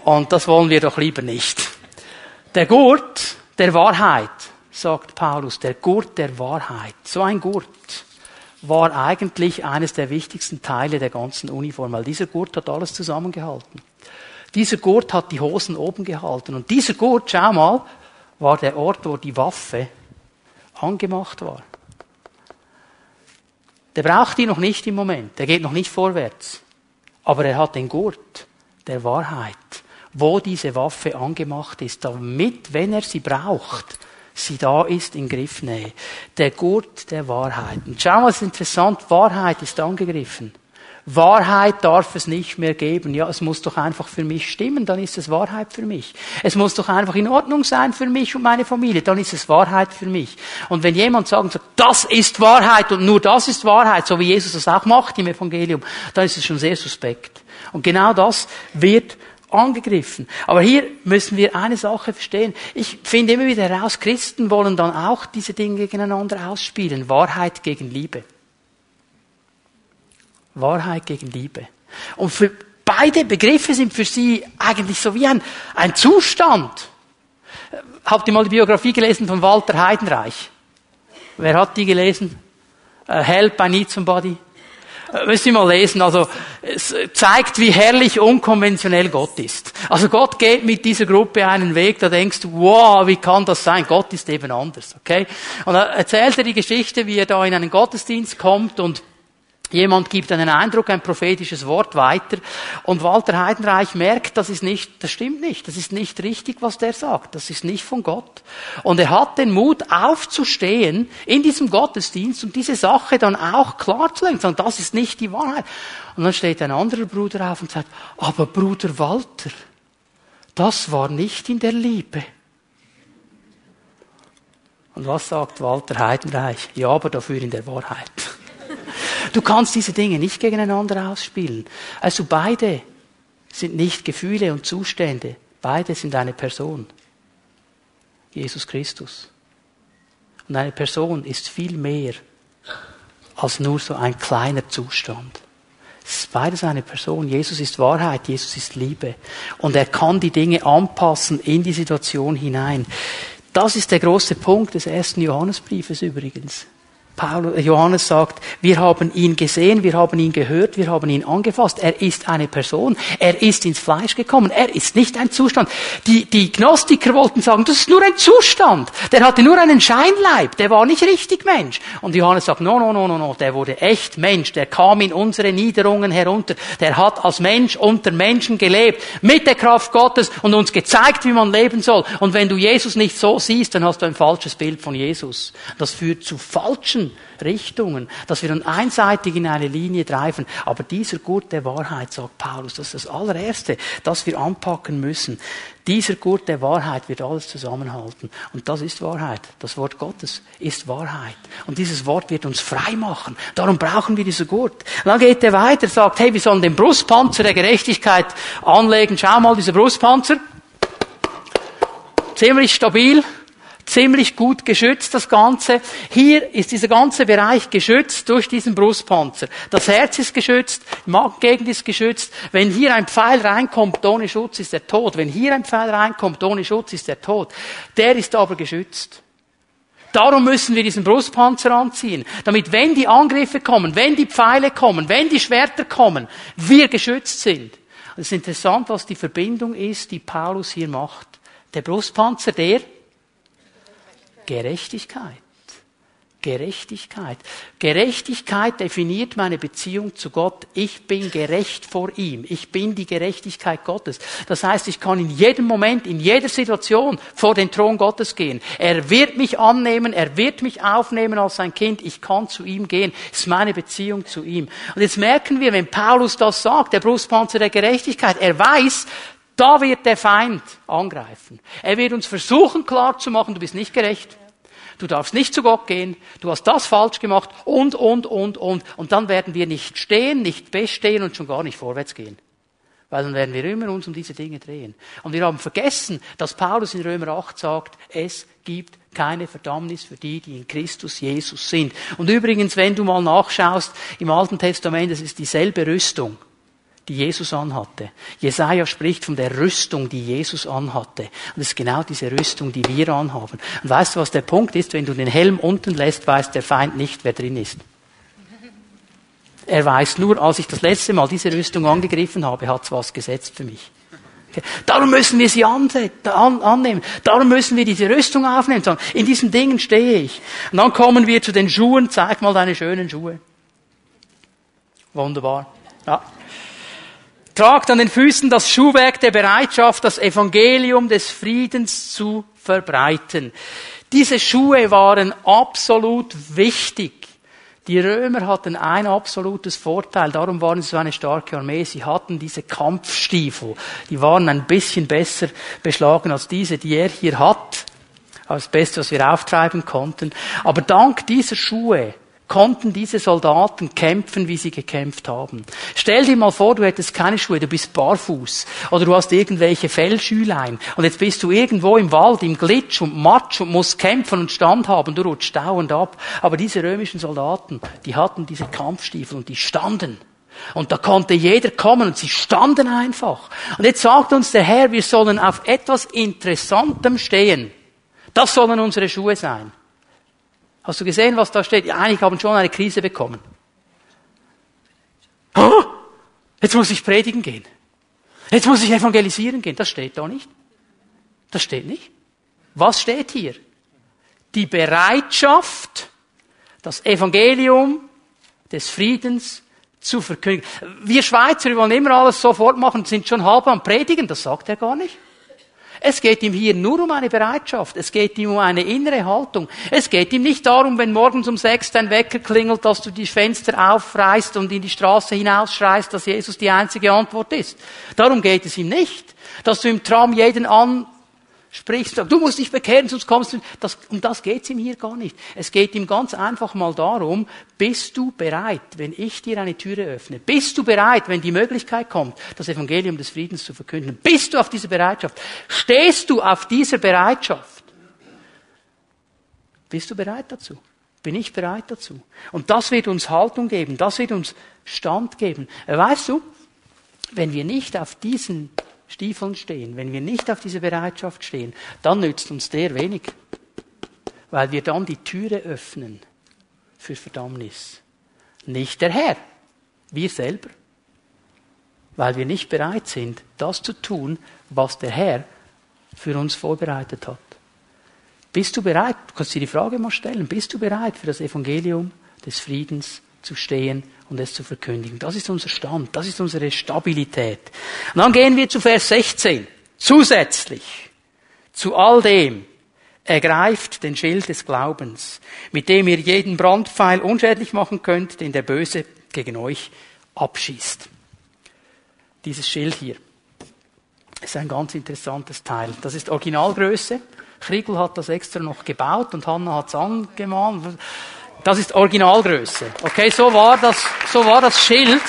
Und das wollen wir doch lieber nicht. Der Gurt der Wahrheit, sagt Paulus, der Gurt der Wahrheit. So ein Gurt war eigentlich eines der wichtigsten Teile der ganzen Uniform, weil dieser Gurt hat alles zusammengehalten. Dieser Gurt hat die Hosen oben gehalten. Und dieser Gurt, schau mal, war der Ort, wo die Waffe angemacht war. Der braucht die noch nicht im Moment. Der geht noch nicht vorwärts. Aber er hat den Gurt der Wahrheit, wo diese Waffe angemacht ist, damit, wenn er sie braucht, sie da ist in Griffnähe. Der Gurt der Wahrheit. Und schau mal, was interessant, Wahrheit ist angegriffen. Wahrheit darf es nicht mehr geben. Ja, es muss doch einfach für mich stimmen, dann ist es Wahrheit für mich. Es muss doch einfach in Ordnung sein für mich und meine Familie, dann ist es Wahrheit für mich. Und wenn jemand sagt, das ist Wahrheit und nur das ist Wahrheit, so wie Jesus das auch macht im Evangelium, dann ist es schon sehr suspekt. Und genau das wird angegriffen. Aber hier müssen wir eine Sache verstehen. Ich finde immer wieder heraus, Christen wollen dann auch diese Dinge gegeneinander ausspielen. Wahrheit gegen Liebe. Wahrheit gegen Liebe. Und für beide Begriffe sind für sie eigentlich so wie ein, ein Zustand. Habt ihr mal die Biografie gelesen von Walter Heidenreich? Wer hat die gelesen? Help, I need somebody. Uh, müsst ihr mal lesen. Also, es zeigt, wie herrlich unkonventionell Gott ist. Also Gott geht mit dieser Gruppe einen Weg, da denkst du, wow, wie kann das sein? Gott ist eben anders, okay? Und er erzählt er die Geschichte, wie er da in einen Gottesdienst kommt und Jemand gibt einen Eindruck, ein prophetisches Wort weiter und Walter Heidenreich merkt, das ist nicht, das stimmt nicht, das ist nicht richtig, was der sagt, das ist nicht von Gott. Und er hat den Mut aufzustehen in diesem Gottesdienst und diese Sache dann auch klarzulegen, sagen, das ist nicht die Wahrheit. Und dann steht ein anderer Bruder auf und sagt, aber Bruder Walter, das war nicht in der Liebe. Und was sagt Walter Heidenreich? Ja, aber dafür in der Wahrheit. Du kannst diese Dinge nicht gegeneinander ausspielen. Also beide sind nicht Gefühle und Zustände. Beide sind eine Person. Jesus Christus. Und eine Person ist viel mehr als nur so ein kleiner Zustand. Es ist beides eine Person. Jesus ist Wahrheit, Jesus ist Liebe. Und er kann die Dinge anpassen in die Situation hinein. Das ist der große Punkt des ersten Johannesbriefes übrigens. Paulus, äh, Johannes sagt, wir haben ihn gesehen, wir haben ihn gehört, wir haben ihn angefasst. Er ist eine Person. Er ist ins Fleisch gekommen. Er ist nicht ein Zustand. Die, die Gnostiker wollten sagen, das ist nur ein Zustand. Der hatte nur einen Scheinleib. Der war nicht richtig Mensch. Und Johannes sagt, no, no, no, no, no. Der wurde echt Mensch. Der kam in unsere Niederungen herunter. Der hat als Mensch unter Menschen gelebt. Mit der Kraft Gottes und uns gezeigt, wie man leben soll. Und wenn du Jesus nicht so siehst, dann hast du ein falsches Bild von Jesus. Das führt zu falschen Richtungen, dass wir dann einseitig in eine Linie treiben. Aber dieser Gurt der Wahrheit, sagt Paulus, das ist das allererste, das wir anpacken müssen. Dieser Gurt der Wahrheit wird alles zusammenhalten. Und das ist Wahrheit. Das Wort Gottes ist Wahrheit. Und dieses Wort wird uns frei machen. Darum brauchen wir diesen Gurt. Und dann geht er weiter, sagt, hey, wir sollen den Brustpanzer der Gerechtigkeit anlegen. Schau mal, dieser Brustpanzer. Ziemlich stabil ziemlich gut geschützt, das Ganze. Hier ist dieser ganze Bereich geschützt durch diesen Brustpanzer. Das Herz ist geschützt, die Magengegend ist geschützt. Wenn hier ein Pfeil reinkommt ohne Schutz, ist er tot. Wenn hier ein Pfeil reinkommt ohne Schutz, ist er tot. Der ist aber geschützt. Darum müssen wir diesen Brustpanzer anziehen, damit wenn die Angriffe kommen, wenn die Pfeile kommen, wenn die Schwerter kommen, wir geschützt sind. es ist interessant, was die Verbindung ist, die Paulus hier macht. Der Brustpanzer, der Gerechtigkeit. Gerechtigkeit. Gerechtigkeit definiert meine Beziehung zu Gott. Ich bin gerecht vor ihm. Ich bin die Gerechtigkeit Gottes. Das heißt, ich kann in jedem Moment, in jeder Situation vor den Thron Gottes gehen. Er wird mich annehmen, er wird mich aufnehmen als sein Kind. Ich kann zu ihm gehen. Das ist meine Beziehung zu ihm. Und jetzt merken wir, wenn Paulus das sagt, der Brustpanzer der Gerechtigkeit, er weiß, da wird der Feind angreifen. Er wird uns versuchen klarzumachen, du bist nicht gerecht du darfst nicht zu Gott gehen, du hast das falsch gemacht und, und, und, und. Und dann werden wir nicht stehen, nicht bestehen und schon gar nicht vorwärts gehen. Weil dann werden wir immer uns um diese Dinge drehen. Und wir haben vergessen, dass Paulus in Römer 8 sagt, es gibt keine Verdammnis für die, die in Christus Jesus sind. Und übrigens, wenn du mal nachschaust, im Alten Testament, es ist dieselbe Rüstung die Jesus anhatte. Jesaja spricht von der Rüstung, die Jesus anhatte. Und es ist genau diese Rüstung, die wir anhaben. Und weißt du, was der Punkt ist? Wenn du den Helm unten lässt, weiß der Feind nicht, wer drin ist. Er weiß nur, als ich das letzte Mal diese Rüstung angegriffen habe, hat es was gesetzt für mich. Okay. Darum müssen wir sie annehmen. Darum müssen wir diese Rüstung aufnehmen. In diesen Dingen stehe ich. Und dann kommen wir zu den Schuhen. Zeig mal deine schönen Schuhe. Wunderbar. Ja. Tragt an den Füßen das Schuhwerk der Bereitschaft, das Evangelium des Friedens zu verbreiten. Diese Schuhe waren absolut wichtig. Die Römer hatten ein absolutes Vorteil, darum waren sie so eine starke Armee. Sie hatten diese Kampfstiefel. Die waren ein bisschen besser beschlagen als diese, die er hier hat. Das Beste, was wir auftreiben konnten. Aber dank dieser Schuhe konnten diese Soldaten kämpfen, wie sie gekämpft haben. Stell dir mal vor, du hättest keine Schuhe, du bist barfuß oder du hast irgendwelche Fellschülein und jetzt bist du irgendwo im Wald, im Glitsch und Matsch und musst kämpfen und Stand haben, du rutschst dauernd ab. Aber diese römischen Soldaten, die hatten diese Kampfstiefel und die standen. Und da konnte jeder kommen und sie standen einfach. Und jetzt sagt uns der Herr, wir sollen auf etwas Interessantem stehen. Das sollen unsere Schuhe sein. Hast du gesehen, was da steht? Ja, einige haben schon eine Krise bekommen. Oh, jetzt muss ich predigen gehen. Jetzt muss ich evangelisieren gehen. Das steht da nicht. Das steht nicht. Was steht hier? Die Bereitschaft, das Evangelium des Friedens zu verkündigen. Wir Schweizer, wir wollen immer alles sofort machen, sind schon halb am Predigen, das sagt er gar nicht. Es geht ihm hier nur um eine Bereitschaft. Es geht ihm um eine innere Haltung. Es geht ihm nicht darum, wenn morgens um sechs dein Wecker klingelt, dass du die Fenster aufreißt und in die Straße hinausschreist, dass Jesus die einzige Antwort ist. Darum geht es ihm nicht. Dass du im Tram jeden an sprichst, du musst dich bekehren, sonst kommst du. Das, um das geht's ihm hier gar nicht. Es geht ihm ganz einfach mal darum, bist du bereit, wenn ich dir eine Türe öffne? Bist du bereit, wenn die Möglichkeit kommt, das Evangelium des Friedens zu verkünden? Bist du auf diese Bereitschaft? Stehst du auf dieser Bereitschaft? Bist du bereit dazu? Bin ich bereit dazu? Und das wird uns Haltung geben, das wird uns Stand geben. Weißt du, wenn wir nicht auf diesen Stiefeln stehen, wenn wir nicht auf diese Bereitschaft stehen, dann nützt uns der wenig. Weil wir dann die Türe öffnen für Verdammnis. Nicht der Herr, wir selber. Weil wir nicht bereit sind, das zu tun, was der Herr für uns vorbereitet hat. Bist du bereit, du kannst dir die Frage mal stellen, bist du bereit für das Evangelium des Friedens zu stehen und es zu verkündigen. Das ist unser Stand, das ist unsere Stabilität. Und dann gehen wir zu Vers 16. Zusätzlich zu all dem ergreift den Schild des Glaubens, mit dem ihr jeden Brandpfeil unschädlich machen könnt, den der Böse gegen euch abschießt. Dieses Schild hier ist ein ganz interessantes Teil. Das ist Originalgröße. Kriegel hat das extra noch gebaut und Hanna hat es angemahnt. Das ist Originalgröße. Okay, so war das, so war das Schild.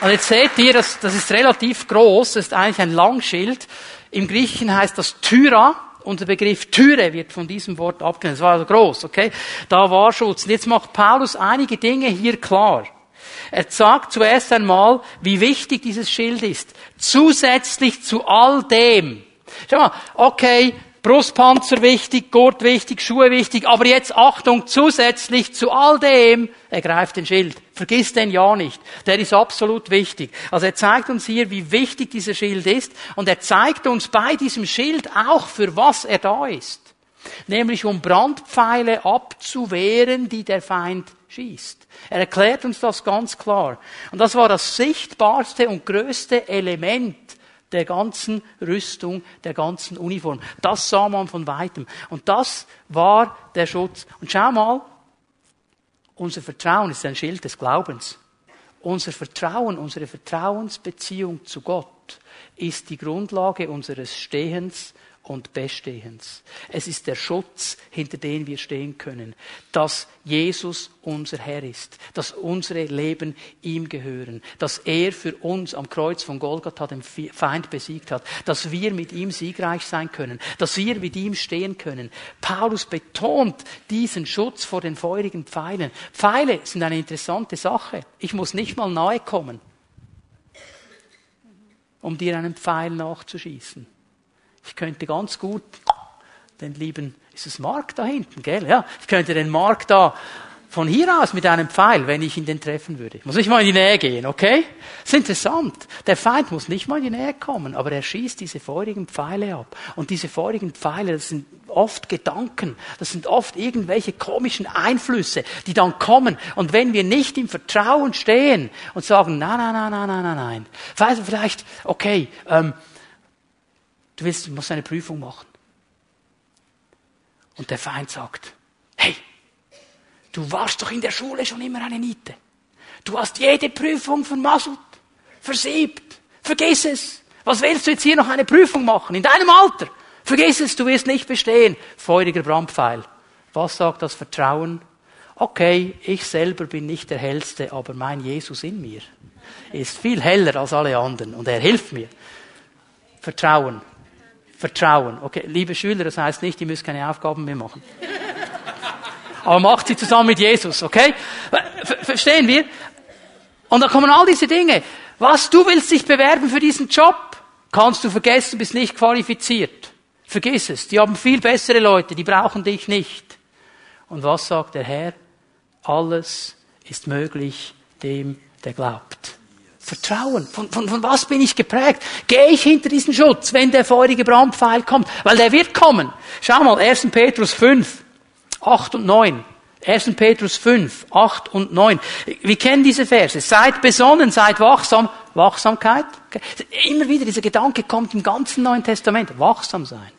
Und jetzt seht ihr, das, das ist relativ groß, das ist eigentlich ein Langschild. Im Griechischen heißt das Tyra. Unser Begriff Türe wird von diesem Wort abgeleitet. Das war also groß, okay? Da war Schutz. Und jetzt macht Paulus einige Dinge hier klar. Er sagt zuerst einmal, wie wichtig dieses Schild ist. Zusätzlich zu all dem. Schau mal, okay, Brustpanzer wichtig, Gurt wichtig, Schuhe wichtig, aber jetzt Achtung, zusätzlich zu all dem, ergreift den Schild. Vergiss den ja nicht. Der ist absolut wichtig. Also er zeigt uns hier, wie wichtig dieser Schild ist und er zeigt uns bei diesem Schild auch, für was er da ist. Nämlich um Brandpfeile abzuwehren, die der Feind schießt. Er erklärt uns das ganz klar. Und das war das sichtbarste und größte Element der ganzen Rüstung, der ganzen Uniform. Das sah man von weitem. Und das war der Schutz. Und schau mal, unser Vertrauen ist ein Schild des Glaubens. Unser Vertrauen, unsere Vertrauensbeziehung zu Gott ist die Grundlage unseres Stehens und Bestehens. Es ist der Schutz, hinter dem wir stehen können, dass Jesus unser Herr ist, dass unsere Leben ihm gehören, dass er für uns am Kreuz von Golgatha den Feind besiegt hat, dass wir mit ihm siegreich sein können, dass wir mit ihm stehen können. Paulus betont diesen Schutz vor den feurigen Pfeilen. Pfeile sind eine interessante Sache. Ich muss nicht mal nahe kommen, um dir einen Pfeil nachzuschießen. Ich könnte ganz gut den lieben, ist es Mark da hinten, gell? Ja, ich könnte den Mark da von hier aus mit einem Pfeil, wenn ich ihn denn treffen würde. Muss nicht mal in die Nähe gehen, okay? Das ist interessant. Der Feind muss nicht mal in die Nähe kommen, aber er schießt diese feurigen Pfeile ab. Und diese feurigen Pfeile, das sind oft Gedanken, das sind oft irgendwelche komischen Einflüsse, die dann kommen. Und wenn wir nicht im Vertrauen stehen und sagen, nein, nein, nein, nein, nein, nein, nein, vielleicht, okay, ähm, Du willst, du musst eine Prüfung machen. Und der Feind sagt, hey, du warst doch in der Schule schon immer eine Niete. Du hast jede Prüfung vermasselt, versiebt. Vergiss es. Was willst du jetzt hier noch eine Prüfung machen? In deinem Alter. Vergiss es, du wirst nicht bestehen. Feuriger Brandpfeil. Was sagt das Vertrauen? Okay, ich selber bin nicht der Hellste, aber mein Jesus in mir ist viel heller als alle anderen und er hilft mir. Vertrauen. Vertrauen. Okay, liebe Schüler, das heißt nicht, ihr müsst keine Aufgaben mehr machen. Aber macht sie zusammen mit Jesus, okay? Verstehen wir? Und da kommen all diese Dinge. Was, du willst dich bewerben für diesen Job? Kannst du vergessen, bist nicht qualifiziert. Vergiss es. Die haben viel bessere Leute, die brauchen dich nicht. Und was sagt der Herr? Alles ist möglich dem, der glaubt. Vertrauen. Von, von, von was bin ich geprägt? Gehe ich hinter diesen Schutz, wenn der feurige Brandpfeil kommt? Weil der wird kommen. Schau mal, 1. Petrus 5, 8 und 9. 1. Petrus 5, 8 und 9. Wir kennen diese Verse. Seid besonnen, seid wachsam. Wachsamkeit. Immer wieder dieser Gedanke kommt im ganzen Neuen Testament. Wachsam sein.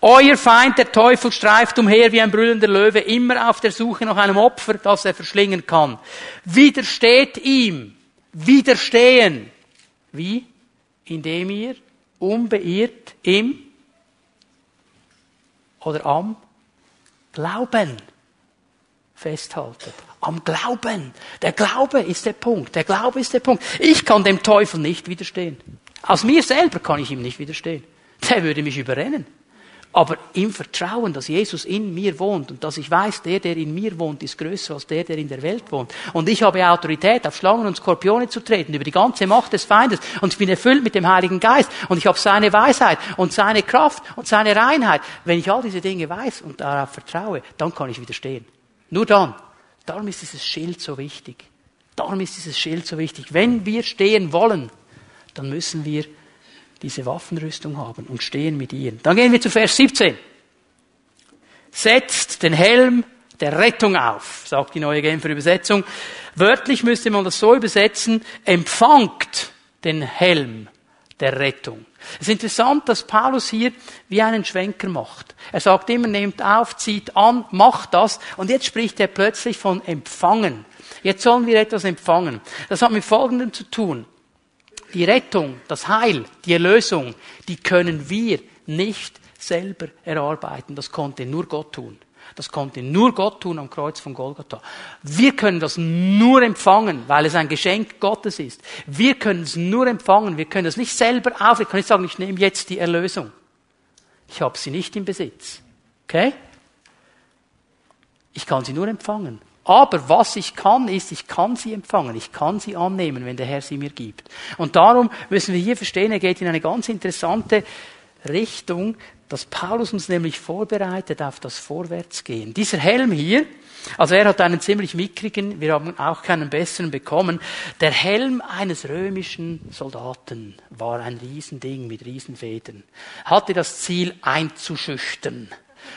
Euer Feind, der Teufel, streift umher wie ein brüllender Löwe, immer auf der Suche nach einem Opfer, das er verschlingen kann. Widersteht ihm. Widerstehen. Wie? Indem ihr unbeirrt im oder am Glauben festhaltet. Am Glauben. Der Glaube ist der Punkt. Der Glaube ist der Punkt. Ich kann dem Teufel nicht widerstehen. Aus mir selber kann ich ihm nicht widerstehen. Der würde mich überrennen. Aber im Vertrauen, dass Jesus in mir wohnt und dass ich weiß, der, der in mir wohnt, ist größer als der, der in der Welt wohnt. Und ich habe Autorität, auf Schlangen und Skorpione zu treten, über die ganze Macht des Feindes. Und ich bin erfüllt mit dem Heiligen Geist. Und ich habe seine Weisheit und seine Kraft und seine Reinheit. Wenn ich all diese Dinge weiß und darauf vertraue, dann kann ich widerstehen. Nur dann. Darum ist dieses Schild so wichtig. Darum ist dieses Schild so wichtig. Wenn wir stehen wollen, dann müssen wir diese Waffenrüstung haben und stehen mit ihr. Dann gehen wir zu Vers 17. Setzt den Helm der Rettung auf, sagt die neue Genfer Übersetzung. Wörtlich müsste man das so übersetzen, empfangt den Helm der Rettung. Es ist interessant, dass Paulus hier wie einen Schwenker macht. Er sagt immer, nehmt auf, zieht an, macht das. Und jetzt spricht er plötzlich von empfangen. Jetzt sollen wir etwas empfangen. Das hat mit Folgendem zu tun. Die Rettung, das Heil, die Erlösung, die können wir nicht selber erarbeiten. Das konnte nur Gott tun. Das konnte nur Gott tun am Kreuz von Golgatha. Wir können das nur empfangen, weil es ein Geschenk Gottes ist. Wir können es nur empfangen. Wir können es nicht selber auf. Ich kann nicht sagen, ich nehme jetzt die Erlösung. Ich habe sie nicht im Besitz. Okay? Ich kann sie nur empfangen. Aber was ich kann, ist, ich kann sie empfangen, ich kann sie annehmen, wenn der Herr sie mir gibt. Und darum müssen wir hier verstehen, er geht in eine ganz interessante Richtung, dass Paulus uns nämlich vorbereitet auf das Vorwärtsgehen. Dieser Helm hier, also er hat einen ziemlich mickrigen, wir haben auch keinen besseren bekommen. Der Helm eines römischen Soldaten war ein Riesending mit Riesenfedern. Hatte das Ziel einzuschüchtern.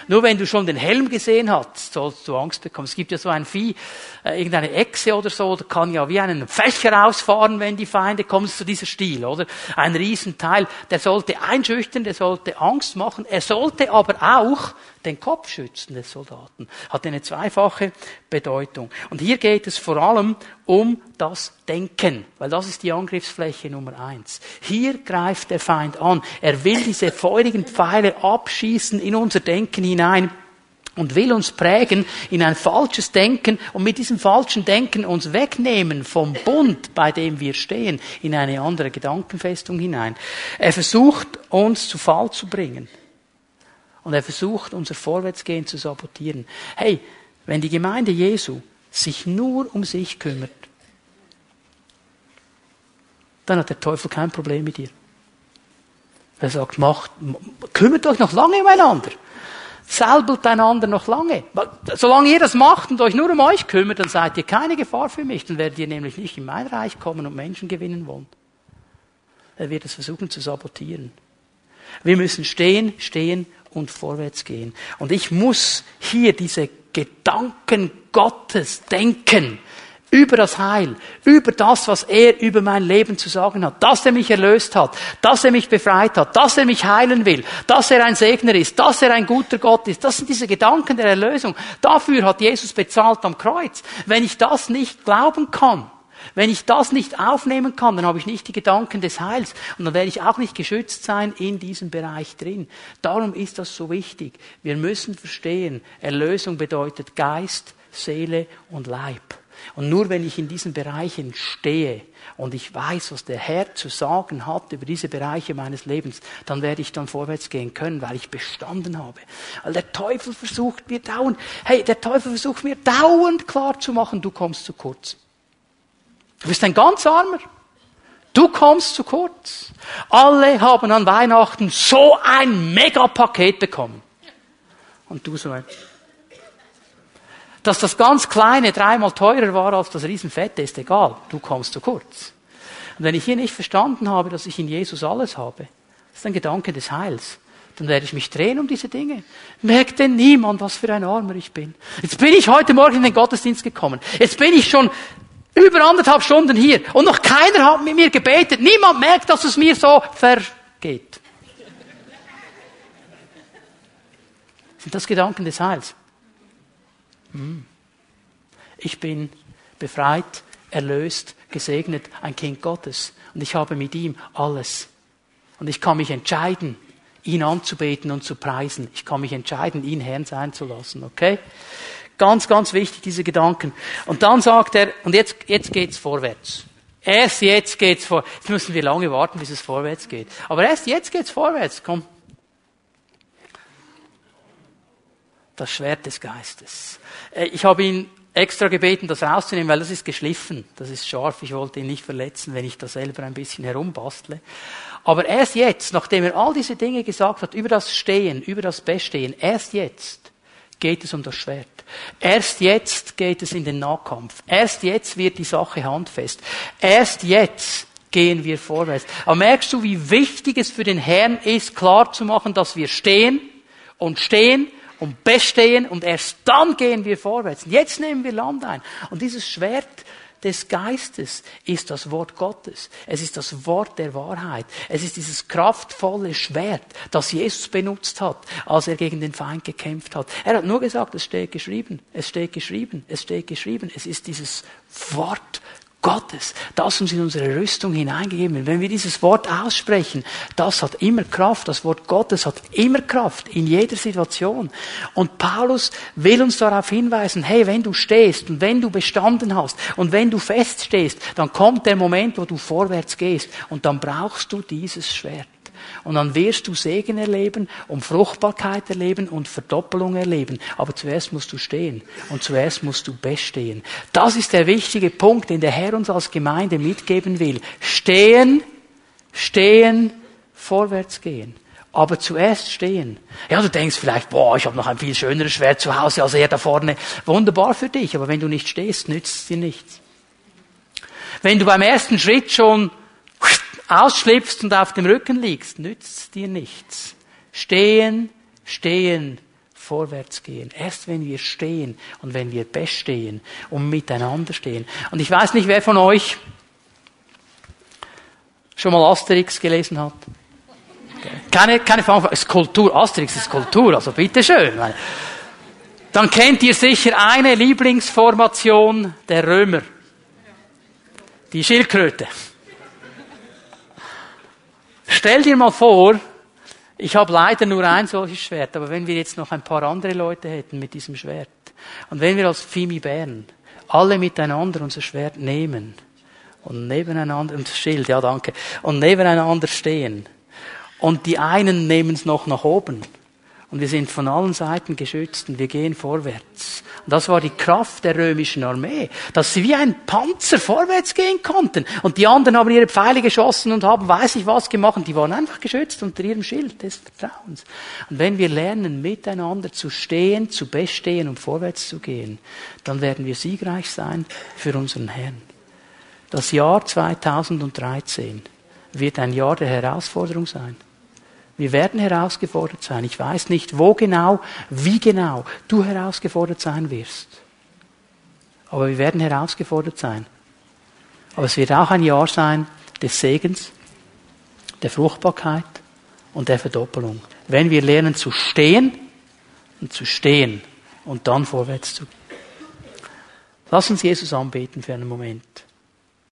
Nur wenn du schon den Helm gesehen hast, sollst du Angst bekommen. Es gibt ja so ein Vieh, äh, irgendeine Echse oder so, der kann ja wie einen Fächer ausfahren, wenn die Feinde kommen, zu dieser Stil, oder? Ein Riesenteil. Der sollte einschüchtern, der sollte Angst machen, er sollte aber auch den Kopf schützen des Soldaten. Hat eine zweifache Bedeutung. Und hier geht es vor allem um das Denken, weil das ist die Angriffsfläche Nummer eins. Hier greift der Feind an. Er will diese feurigen Pfeile abschießen in unser Denken hinein und will uns prägen in ein falsches Denken und mit diesem falschen Denken uns wegnehmen vom Bund, bei dem wir stehen, in eine andere Gedankenfestung hinein. Er versucht uns zu Fall zu bringen. Und er versucht, unser Vorwärtsgehen zu sabotieren. Hey, wenn die Gemeinde Jesu sich nur um sich kümmert, dann hat der Teufel kein Problem mit dir. Er sagt, macht, kümmert euch noch lange umeinander. Selbelt einander noch lange. Solange ihr das macht und euch nur um euch kümmert, dann seid ihr keine Gefahr für mich. Dann werdet ihr nämlich nicht in mein Reich kommen und Menschen gewinnen wollen. Er wird es versuchen zu sabotieren. Wir müssen stehen, stehen und vorwärts gehen. Und ich muss hier diese Gedanken Gottes denken über das Heil, über das, was er über mein Leben zu sagen hat, dass er mich erlöst hat, dass er mich befreit hat, dass er mich heilen will, dass er ein Segner ist, dass er ein guter Gott ist. Das sind diese Gedanken der Erlösung. Dafür hat Jesus bezahlt am Kreuz. Wenn ich das nicht glauben kann, wenn ich das nicht aufnehmen kann, dann habe ich nicht die Gedanken des Heils und dann werde ich auch nicht geschützt sein in diesem Bereich drin. Darum ist das so wichtig. Wir müssen verstehen, Erlösung bedeutet Geist, Seele und Leib. Und nur wenn ich in diesen Bereichen stehe und ich weiß, was der Herr zu sagen hat über diese Bereiche meines Lebens, dann werde ich dann vorwärts gehen können, weil ich bestanden habe. Weil der Teufel versucht mir dauernd, hey, der Teufel versucht mir dauernd klar zu machen, du kommst zu kurz. Du bist ein ganz armer. Du kommst zu kurz. Alle haben an Weihnachten so ein Megapaket bekommen. Und du so ein. Dass das ganz kleine dreimal teurer war als das Riesenfette, ist egal. Du kommst zu kurz. Und wenn ich hier nicht verstanden habe, dass ich in Jesus alles habe, das ist ein Gedanke des Heils, dann werde ich mich drehen um diese Dinge. Merkt denn niemand, was für ein Armer ich bin? Jetzt bin ich heute Morgen in den Gottesdienst gekommen. Jetzt bin ich schon über anderthalb Stunden hier und noch keiner hat mit mir gebetet. Niemand merkt, dass es mir so vergeht. Sind das Gedanken des Heils? Ich bin befreit, erlöst, gesegnet, ein Kind Gottes. Und ich habe mit ihm alles. Und ich kann mich entscheiden, ihn anzubeten und zu preisen. Ich kann mich entscheiden, ihn Herrn sein zu lassen, okay? Ganz, ganz wichtig, diese Gedanken. Und dann sagt er, und jetzt, jetzt geht's vorwärts. Erst jetzt geht's vor. Jetzt müssen wir lange warten, bis es vorwärts geht. Aber erst jetzt geht's vorwärts. Komm. Das Schwert des Geistes. Äh, ich habe ihn extra gebeten, das rauszunehmen, weil das ist geschliffen. Das ist scharf. Ich wollte ihn nicht verletzen, wenn ich da selber ein bisschen herumbastle. Aber erst jetzt, nachdem er all diese Dinge gesagt hat, über das Stehen, über das Bestehen, erst jetzt geht es um das Schwert. Erst jetzt geht es in den Nahkampf. Erst jetzt wird die Sache handfest. Erst jetzt gehen wir vorwärts. Aber merkst du, wie wichtig es für den Herrn ist, klar zu machen, dass wir stehen und stehen und bestehen und erst dann gehen wir vorwärts. Jetzt nehmen wir Land ein. Und dieses Schwert des Geistes ist das Wort Gottes. Es ist das Wort der Wahrheit. Es ist dieses kraftvolle Schwert, das Jesus benutzt hat, als er gegen den Feind gekämpft hat. Er hat nur gesagt, es steht geschrieben, es steht geschrieben, es steht geschrieben. Es ist dieses Wort Gottes, das uns in unsere Rüstung hineingegeben wird. Wenn wir dieses Wort aussprechen, das hat immer Kraft. Das Wort Gottes hat immer Kraft in jeder Situation. Und Paulus will uns darauf hinweisen, hey, wenn du stehst und wenn du bestanden hast und wenn du feststehst, dann kommt der Moment, wo du vorwärts gehst und dann brauchst du dieses Schwert. Und dann wirst du Segen erleben und Fruchtbarkeit erleben und Verdoppelung erleben. Aber zuerst musst du stehen und zuerst musst du bestehen. Das ist der wichtige Punkt, den der Herr uns als Gemeinde mitgeben will. Stehen, stehen, vorwärts gehen. Aber zuerst stehen. Ja, du denkst vielleicht, boah, ich habe noch ein viel schöneres Schwert zu Hause als er da vorne. Wunderbar für dich, aber wenn du nicht stehst, nützt es dir nichts. Wenn du beim ersten Schritt schon ausschlüpfst und auf dem Rücken liegst, nützt dir nichts. Stehen, stehen, vorwärts gehen. Erst wenn wir stehen und wenn wir bestehen und miteinander stehen. Und ich weiß nicht, wer von euch schon mal Asterix gelesen hat. Keine, keine Frage, es ist Kultur, Asterix ist Kultur, also bitteschön. Dann kennt ihr sicher eine Lieblingsformation der Römer. Die Schildkröte. Stell dir mal vor, ich habe leider nur ein solches Schwert, aber wenn wir jetzt noch ein paar andere Leute hätten mit diesem Schwert und wenn wir als Fimi Bern alle miteinander unser Schwert nehmen und nebeneinander, und Schild, ja danke, und nebeneinander stehen und die einen nehmen es noch nach oben und wir sind von allen Seiten geschützt und wir gehen vorwärts. Und das war die Kraft der römischen Armee, dass sie wie ein Panzer vorwärts gehen konnten. Und die anderen haben ihre Pfeile geschossen und haben weiß ich was gemacht. Die waren einfach geschützt unter ihrem Schild des Vertrauens. Und wenn wir lernen, miteinander zu stehen, zu bestehen und vorwärts zu gehen, dann werden wir siegreich sein für unseren Herrn. Das Jahr 2013 wird ein Jahr der Herausforderung sein. Wir werden herausgefordert sein. Ich weiß nicht, wo genau, wie genau du herausgefordert sein wirst. Aber wir werden herausgefordert sein. Aber es wird auch ein Jahr sein des Segens, der Fruchtbarkeit und der Verdoppelung. Wenn wir lernen zu stehen und zu stehen und dann vorwärts zu gehen. Lass uns Jesus anbeten für einen Moment.